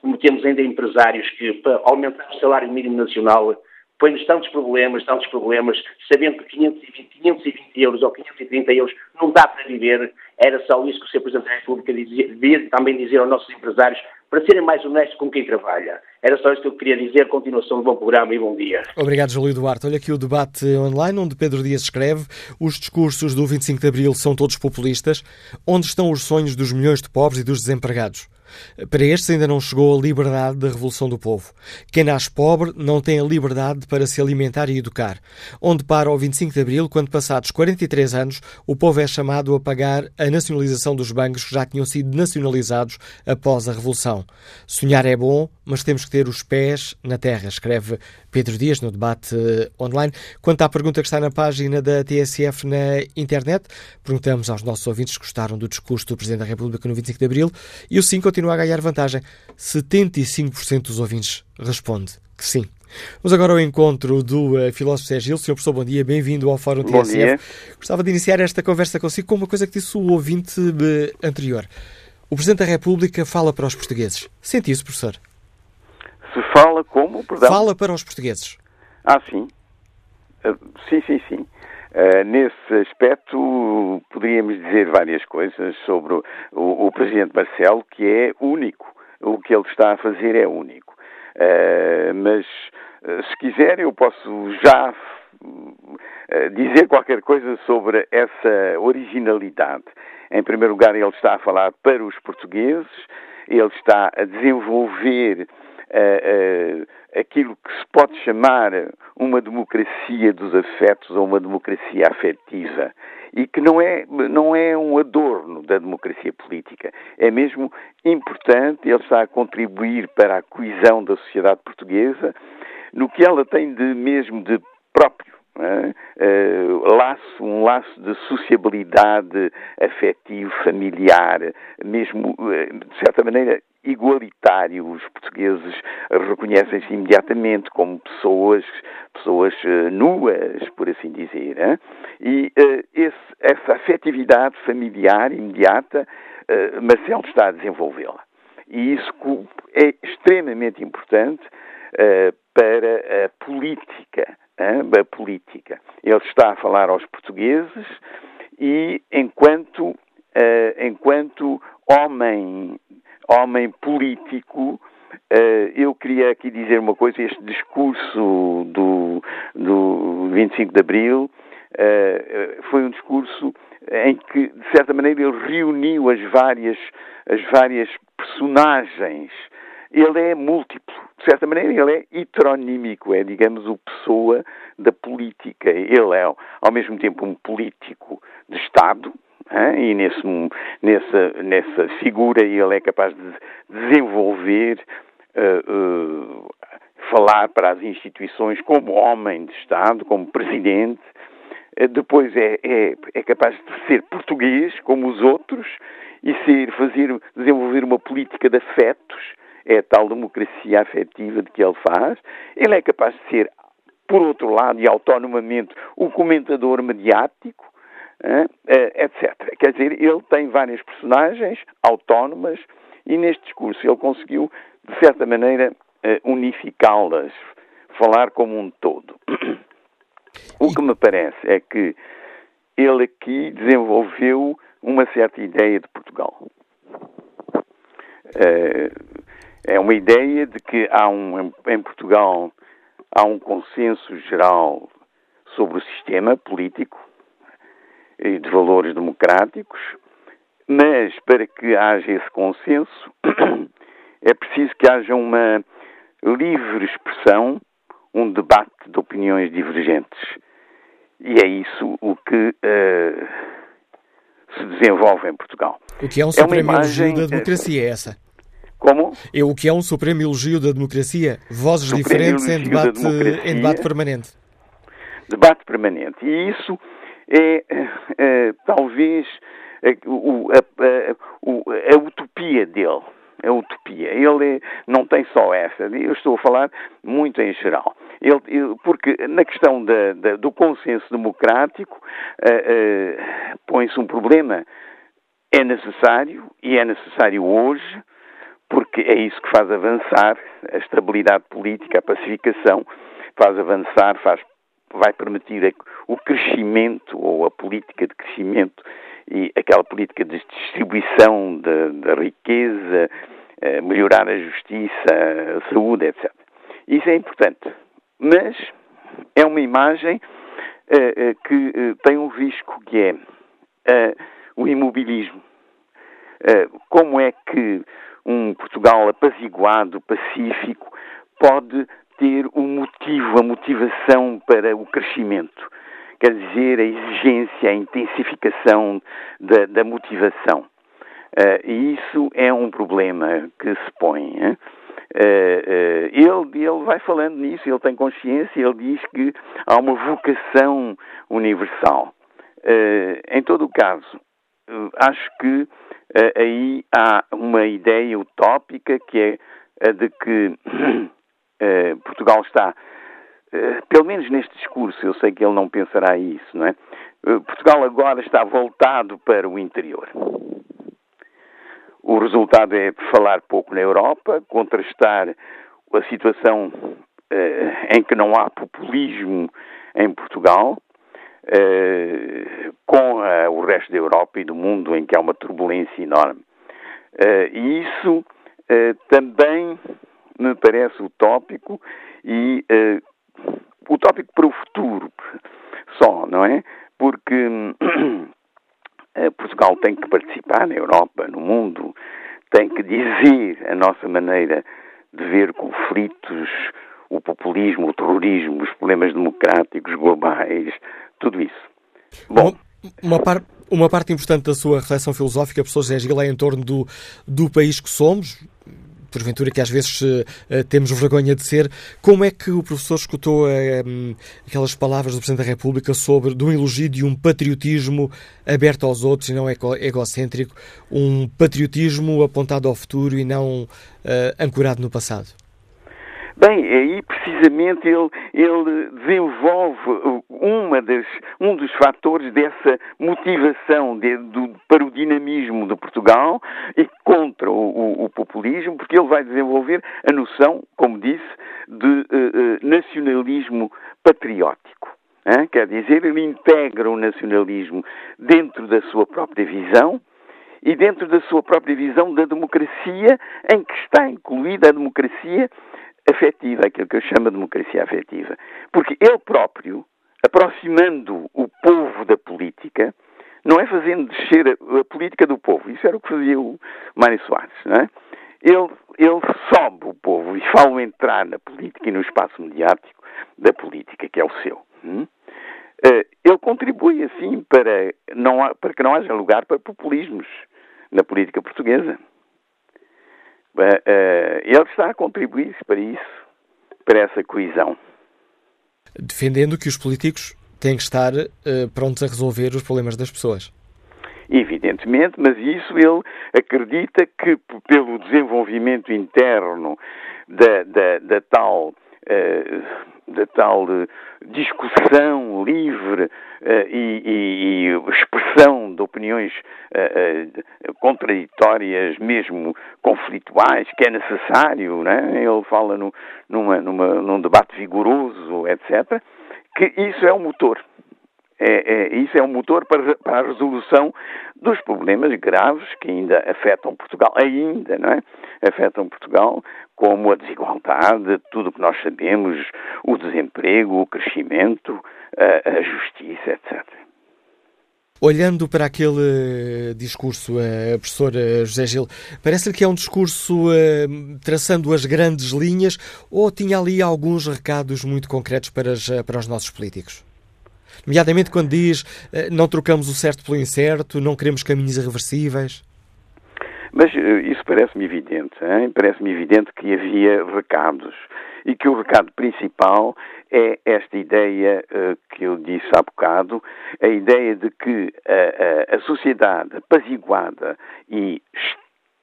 como temos ainda empresários que, para aumentar o salário mínimo nacional, põe-nos tantos problemas, tantos problemas, sabendo que 520, 520 euros ou 530 euros não dá para viver, era só isso que o Sr. Presidente da República devia também dizer aos nossos empresários, para serem mais honestos com quem trabalha. Era só isto que eu queria dizer. Continuação de bom programa e bom dia. Obrigado, Júlio Duarte. Olha aqui o debate online, onde Pedro Dias escreve: os discursos do 25 de Abril são todos populistas. Onde estão os sonhos dos milhões de pobres e dos desempregados? Para estes ainda não chegou a liberdade da revolução do povo. Quem nasce pobre não tem a liberdade para se alimentar e educar. Onde para o 25 de Abril, quando passados 43 anos, o povo é chamado a pagar a nacionalização dos bancos que já tinham sido nacionalizados após a revolução. Sonhar é bom, mas temos que ter os pés na terra, escreve Pedro Dias no debate online. Quanto à pergunta que está na página da TSF na internet, perguntamos aos nossos ouvintes se gostaram do discurso do Presidente da República no 25 de Abril e o sim continua a ganhar vantagem. 75% dos ouvintes responde que sim. Vamos agora ao encontro do uh, filósofo Sérgio Gil. Senhor professor, bom dia, bem-vindo ao Fórum bom TSF. Dia. Gostava de iniciar esta conversa consigo com uma coisa que disse o ouvinte uh, anterior. O Presidente da República fala para os portugueses. Sente isso, professor? Se fala como, perdão? Fala para os portugueses. Ah, sim. Uh, sim, sim, sim. Uh, nesse aspecto, poderíamos dizer várias coisas sobre o, o, Presidente Marcelo, que é único. O que ele está a fazer é único. Uh, mas, se quiser, eu posso já dizer qualquer coisa sobre essa originalidade. Em primeiro lugar, ele está a falar para os portugueses, ele está a desenvolver aquilo que se pode chamar uma democracia dos afetos ou uma democracia afetiva e que não é, não é um adorno da democracia política. É mesmo importante, ele está a contribuir para a coesão da sociedade portuguesa no que ela tem de mesmo de próprio. Uh, laço, um laço de sociabilidade afetivo, familiar, mesmo, de certa maneira, igualitário. Os portugueses reconhecem-se imediatamente como pessoas, pessoas uh, nuas, por assim dizer. Hein? E uh, esse, essa afetividade familiar imediata, uh, Marcelo está a desenvolvê-la. E isso é extremamente importante para a política. Hein? A política. Ele está a falar aos portugueses e enquanto, enquanto homem homem político, eu queria aqui dizer uma coisa: este discurso do, do 25 de Abril foi um discurso em que, de certa maneira, ele reuniu as várias, as várias personagens. Ele é múltiplo, de certa maneira, ele é heteronímico, é, digamos, o pessoa da política. Ele é, ao mesmo tempo, um político de Estado, e nesse, nessa, nessa figura ele é capaz de desenvolver, uh, uh, falar para as instituições como homem de Estado, como presidente. Uh, depois é, é, é capaz de ser português, como os outros, e ser, fazer, desenvolver uma política de afetos, é a tal democracia afetiva de que ele faz. Ele é capaz de ser, por outro lado, e autonomamente, o comentador mediático, etc. Quer dizer, ele tem várias personagens autónomas e neste discurso ele conseguiu, de certa maneira, eh, unificá-las, falar como um todo. O que me parece é que ele aqui desenvolveu uma certa ideia de Portugal. Eh, é uma ideia de que há um, em Portugal há um consenso geral sobre o sistema político, e de valores democráticos, mas para que haja esse consenso é preciso que haja uma livre expressão, um debate de opiniões divergentes. E é isso o que uh, se desenvolve em Portugal. O que é um supremo é da democracia, é essa? Como? É o que é um supremo elogio da democracia. Vozes supremo diferentes em debate, em debate permanente. Debate permanente. E isso é, é talvez a, a, a, utopia dele. A utopia. Ele é, não tem só essa. Eu estou a falar muito em geral. Ele, ele, porque na questão da, da, do consenso democrático uh, uh, põe-se um problema. É necessário, e é necessário hoje, porque é isso que faz avançar a estabilidade política, a pacificação. faz avançar, faz, vai permitir o crescimento ou a política de crescimento e aquela política de distribuição da riqueza, eh, melhorar a justiça, a saúde, etc. Isso é importante. Mas é uma imagem uh, uh, que tem um risco que é o imobilismo. como é que um Portugal apaziguado, pacífico, pode ter o um motivo, a motivação para o crescimento? Quer dizer, a exigência, a intensificação da, da motivação. e isso é um problema que se põe. Uh, uh, ele, ele vai falando nisso, ele tem consciência, ele diz que há uma vocação universal. Uh, em todo o caso, acho que aí há uma ideia utópica que é a de que Portugal está, pelo menos neste discurso, eu sei que ele não pensará isso, não é? Portugal agora está voltado para o interior. O resultado é falar pouco na Europa, contrastar a situação eh, em que não há populismo em Portugal eh, com eh, o resto da Europa e do mundo em que há uma turbulência enorme. Eh, e isso também me parece utópico e utópico para o futuro só, não é? Porque Portugal tem que participar na Europa, no mundo, tem que dizer a nossa maneira de ver conflitos, o populismo, o terrorismo, os problemas democráticos globais, tudo isso. Bom, uma, par, uma parte importante da sua reflexão filosófica, professor José Gil, é em torno do, do país que somos, porventura que às vezes uh, temos vergonha de ser. Como é que o professor escutou uh, aquelas palavras do Presidente da República sobre de um elogio de um patriotismo aberto aos outros e não egocêntrico, um patriotismo apontado ao futuro e não uh, ancorado no passado? Bem, aí precisamente ele, ele desenvolve uma das, um dos fatores dessa motivação de, do, para o dinamismo de Portugal e contra o, o, o, populismo, porque ele vai desenvolver a noção, como disse, de uh, uh, nacionalismo patriótico. Hein? Quer dizer, ele integra o nacionalismo dentro da sua própria visão e dentro da sua própria visão da democracia, em que está incluída a democracia afetiva, aquilo que eu chamo de democracia afetiva. Porque ele próprio, aproximando o povo da política, não é fazendo descer a, a, política do povo. Isso era o que fazia o Mário Soares, não é? Ele, ele sobe o povo e fala entrar na política e no espaço mediático da política, que é o seu. Hum? Uh, ele contribui, assim, para, não, para que não haja lugar para populismos na política portuguesa. Uh, ele está a contribuir para isso, para essa coesão. Defendendo que os políticos têm que estar uh, prontos a resolver os problemas das pessoas. Evidentemente, mas isso ele acredita que pelo desenvolvimento interno da, da, da tal da tal discussão livre uh, e, e, expressão de opiniões contraditórias, mesmo conflituais, que é necessário, né? ele fala no, numa, numa, num debate vigoroso, etc., que isso é o motor. É, é, isso é um motor para, para, a resolução dos problemas graves que ainda afetam Portugal, ainda, não é? Afetam Portugal, como a desigualdade, tudo o que nós sabemos, o desemprego, o crescimento, a, a justiça, etc. Olhando para aquele discurso, uh, professor uh, José Gil, parece-lhe que é um discurso uh, traçando as grandes linhas ou tinha ali alguns recados muito concretos para, as, para os nossos políticos? Nomeadamente quando diz não trocamos o certo pelo incerto, não queremos caminhos irreversíveis. Mas isso parece-me evidente. Parece-me evidente que havia recados e que o recado principal é esta ideia uh, que eu disse há bocado, a ideia de que a, a sociedade apaziguada e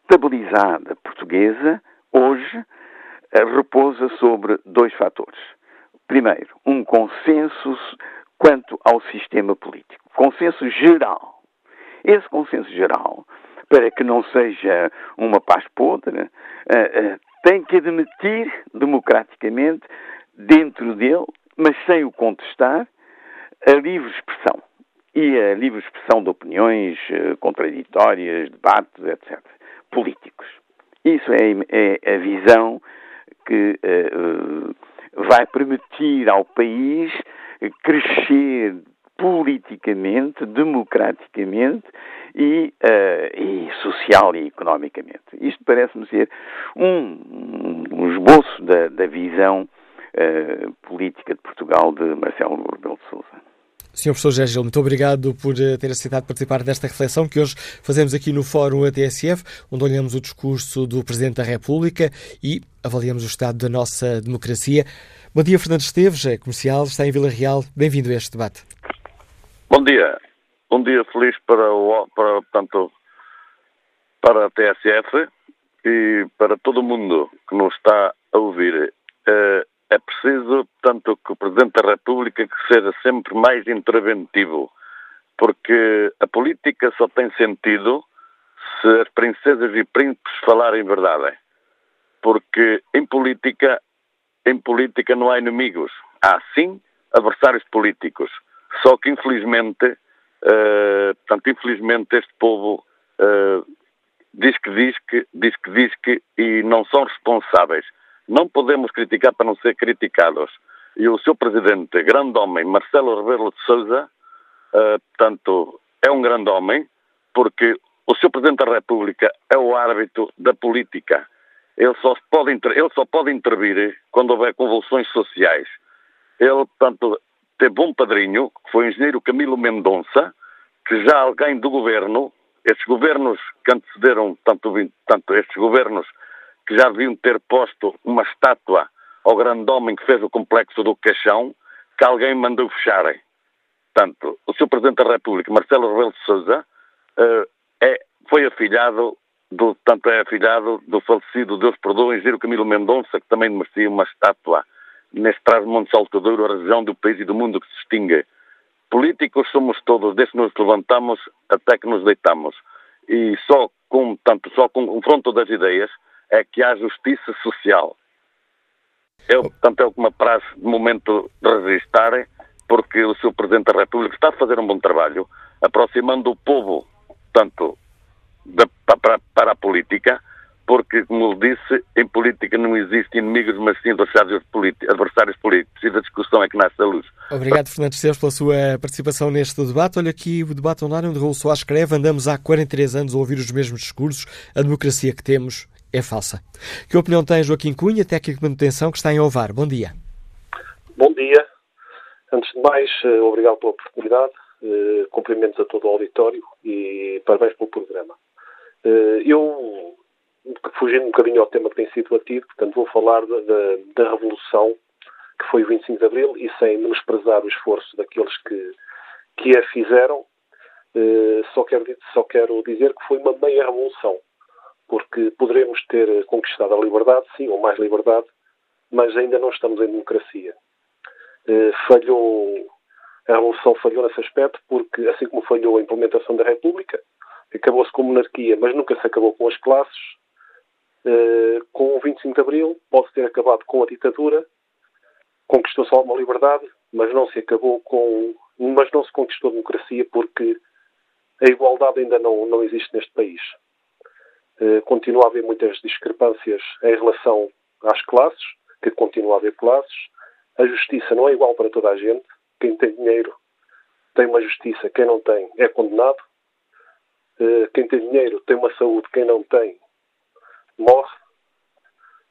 estabilizada portuguesa, hoje, uh, repousa sobre dois fatores. Primeiro, um consenso quanto ao sistema político. Consenso geral. Esse consenso geral, para que não seja uma paz podre, uh, tem que admitir democraticamente dentro dele, mas sem o contestar, a livre expressão. E a livre expressão de opiniões uh, contraditórias, debates, etc. Políticos. Isso é, é a visão que vai permitir ao país crescer politicamente, democraticamente e, uh, e, social e economicamente. Isto parece-me ser um, um esboço da, da visão uh, política de Portugal de Marcelo Rebelo de Sousa. Sr. Professor José Gil, muito obrigado por eh, ter aceitado participar desta reflexão que hoje fazemos aqui no Fórum ATSF, onde olhamos o discurso do Presidente da República e avaliamos o estado da nossa democracia. Bom dia, Fernando Esteves, é comercial, está em Vila Real. Bem-vindo a este debate. Bom dia. Um dia feliz para, o, para, portanto, para a TSF e para todo mundo que nos está a ouvir. Uh, é preciso, tanto que o Presidente da República que seja sempre mais interventivo, porque a política só tem sentido se as princesas e príncipes falarem verdade. Porque em política, em política não há inimigos, há sim adversários políticos. Só que infelizmente, uh, portanto, infelizmente este povo uh, diz que diz que, diz que diz que e não são responsáveis. Não podemos criticar para não ser criticados. E o seu presidente, grande homem, Marcelo Rebelo de Sousa, uh, portanto, é um grande homem, porque o seu presidente da República é o árbitro da política. Ele só pode, ele só pode intervir quando houver convulsões sociais. Ele, portanto, teve um padrinho, que foi o engenheiro Camilo Mendonça, que já alguém do governo, estes governos que antecederam, tanto, tanto estes governos que já deviam ter posto uma estátua ao grande homem que fez o complexo do Caixão, que alguém mandou fecharem. Portanto, o Sr. Presidente da República, Marcelo Rebelo de Sousa, uh, é, foi afilhado do, tanto é afilhado do falecido Deus perdoa, engenheiro Camilo Mendonça, que também merecia uma estátua neste trás-monte saltador, a região do país e do mundo que se extingue. Políticos somos todos, desde que nos levantamos até que nos deitamos. E só com, tanto, só com o confronto das ideias é que há justiça social. Eu, portanto, é uma praxe de momento de registrar, porque o Sr. Presidente da República está a fazer um bom trabalho, aproximando o povo, tanto para, para a política, porque, como disse, em política não existe inimigos, mas sim adversários políticos. Adversários políticos e da discussão é que nasce a luz. Obrigado, Fernando Esteves, pela sua participação neste debate. Olha aqui o debate online onde Raul Soares escreve andamos há 43 anos a ouvir os mesmos discursos. A democracia que temos é falsa. Que opinião tem Joaquim Cunha, técnico de manutenção, que está em Ovar? Bom dia. Bom dia. Antes de mais, eh, obrigado pela oportunidade, eh, cumprimentos a todo o auditório e parabéns pelo programa. Eh, eu fugindo um bocadinho ao tema que tem sido batido, portanto vou falar da, da, da Revolução, que foi o 25 de Abril, e sem menosprezar o esforço daqueles que, que a fizeram, eh, só, quero, só quero dizer que foi uma meia revolução, porque poderemos ter conquistado a liberdade, sim, ou mais liberdade, mas ainda não estamos em democracia. Eh, falhou, a Revolução falhou nesse aspecto, porque assim como falhou a implementação da República, acabou-se com a monarquia, mas nunca se acabou com as classes, eh, com o 25 de Abril pode ter acabado com a ditadura, conquistou-se alguma liberdade, mas não se acabou com, mas não se conquistou a democracia porque a igualdade ainda não, não existe neste país. Uh, continua a haver muitas discrepâncias em relação às classes, que continua a haver classes. A justiça não é igual para toda a gente. Quem tem dinheiro tem uma justiça, quem não tem é condenado. Uh, quem tem dinheiro tem uma saúde, quem não tem morre.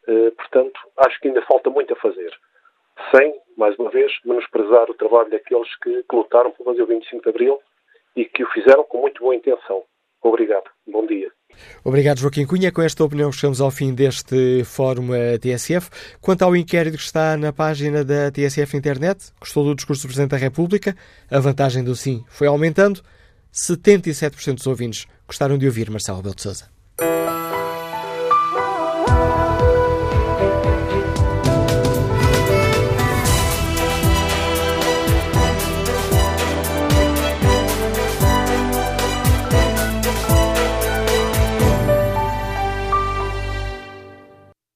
Uh, portanto, acho que ainda falta muito a fazer. Sem, mais uma vez, menosprezar o trabalho daqueles que, que lutaram por fazer o 25 de Abril e que o fizeram com muito boa intenção. Obrigado. Bom dia. Obrigado, Joaquim Cunha. Com esta opinião, chegamos ao fim deste Fórum TSF. Quanto ao inquérito que está na página da TSF Internet, gostou do discurso do Presidente da República? A vantagem do sim foi aumentando. 77% dos ouvintes gostaram de ouvir Marcelo Rebelo de Sousa.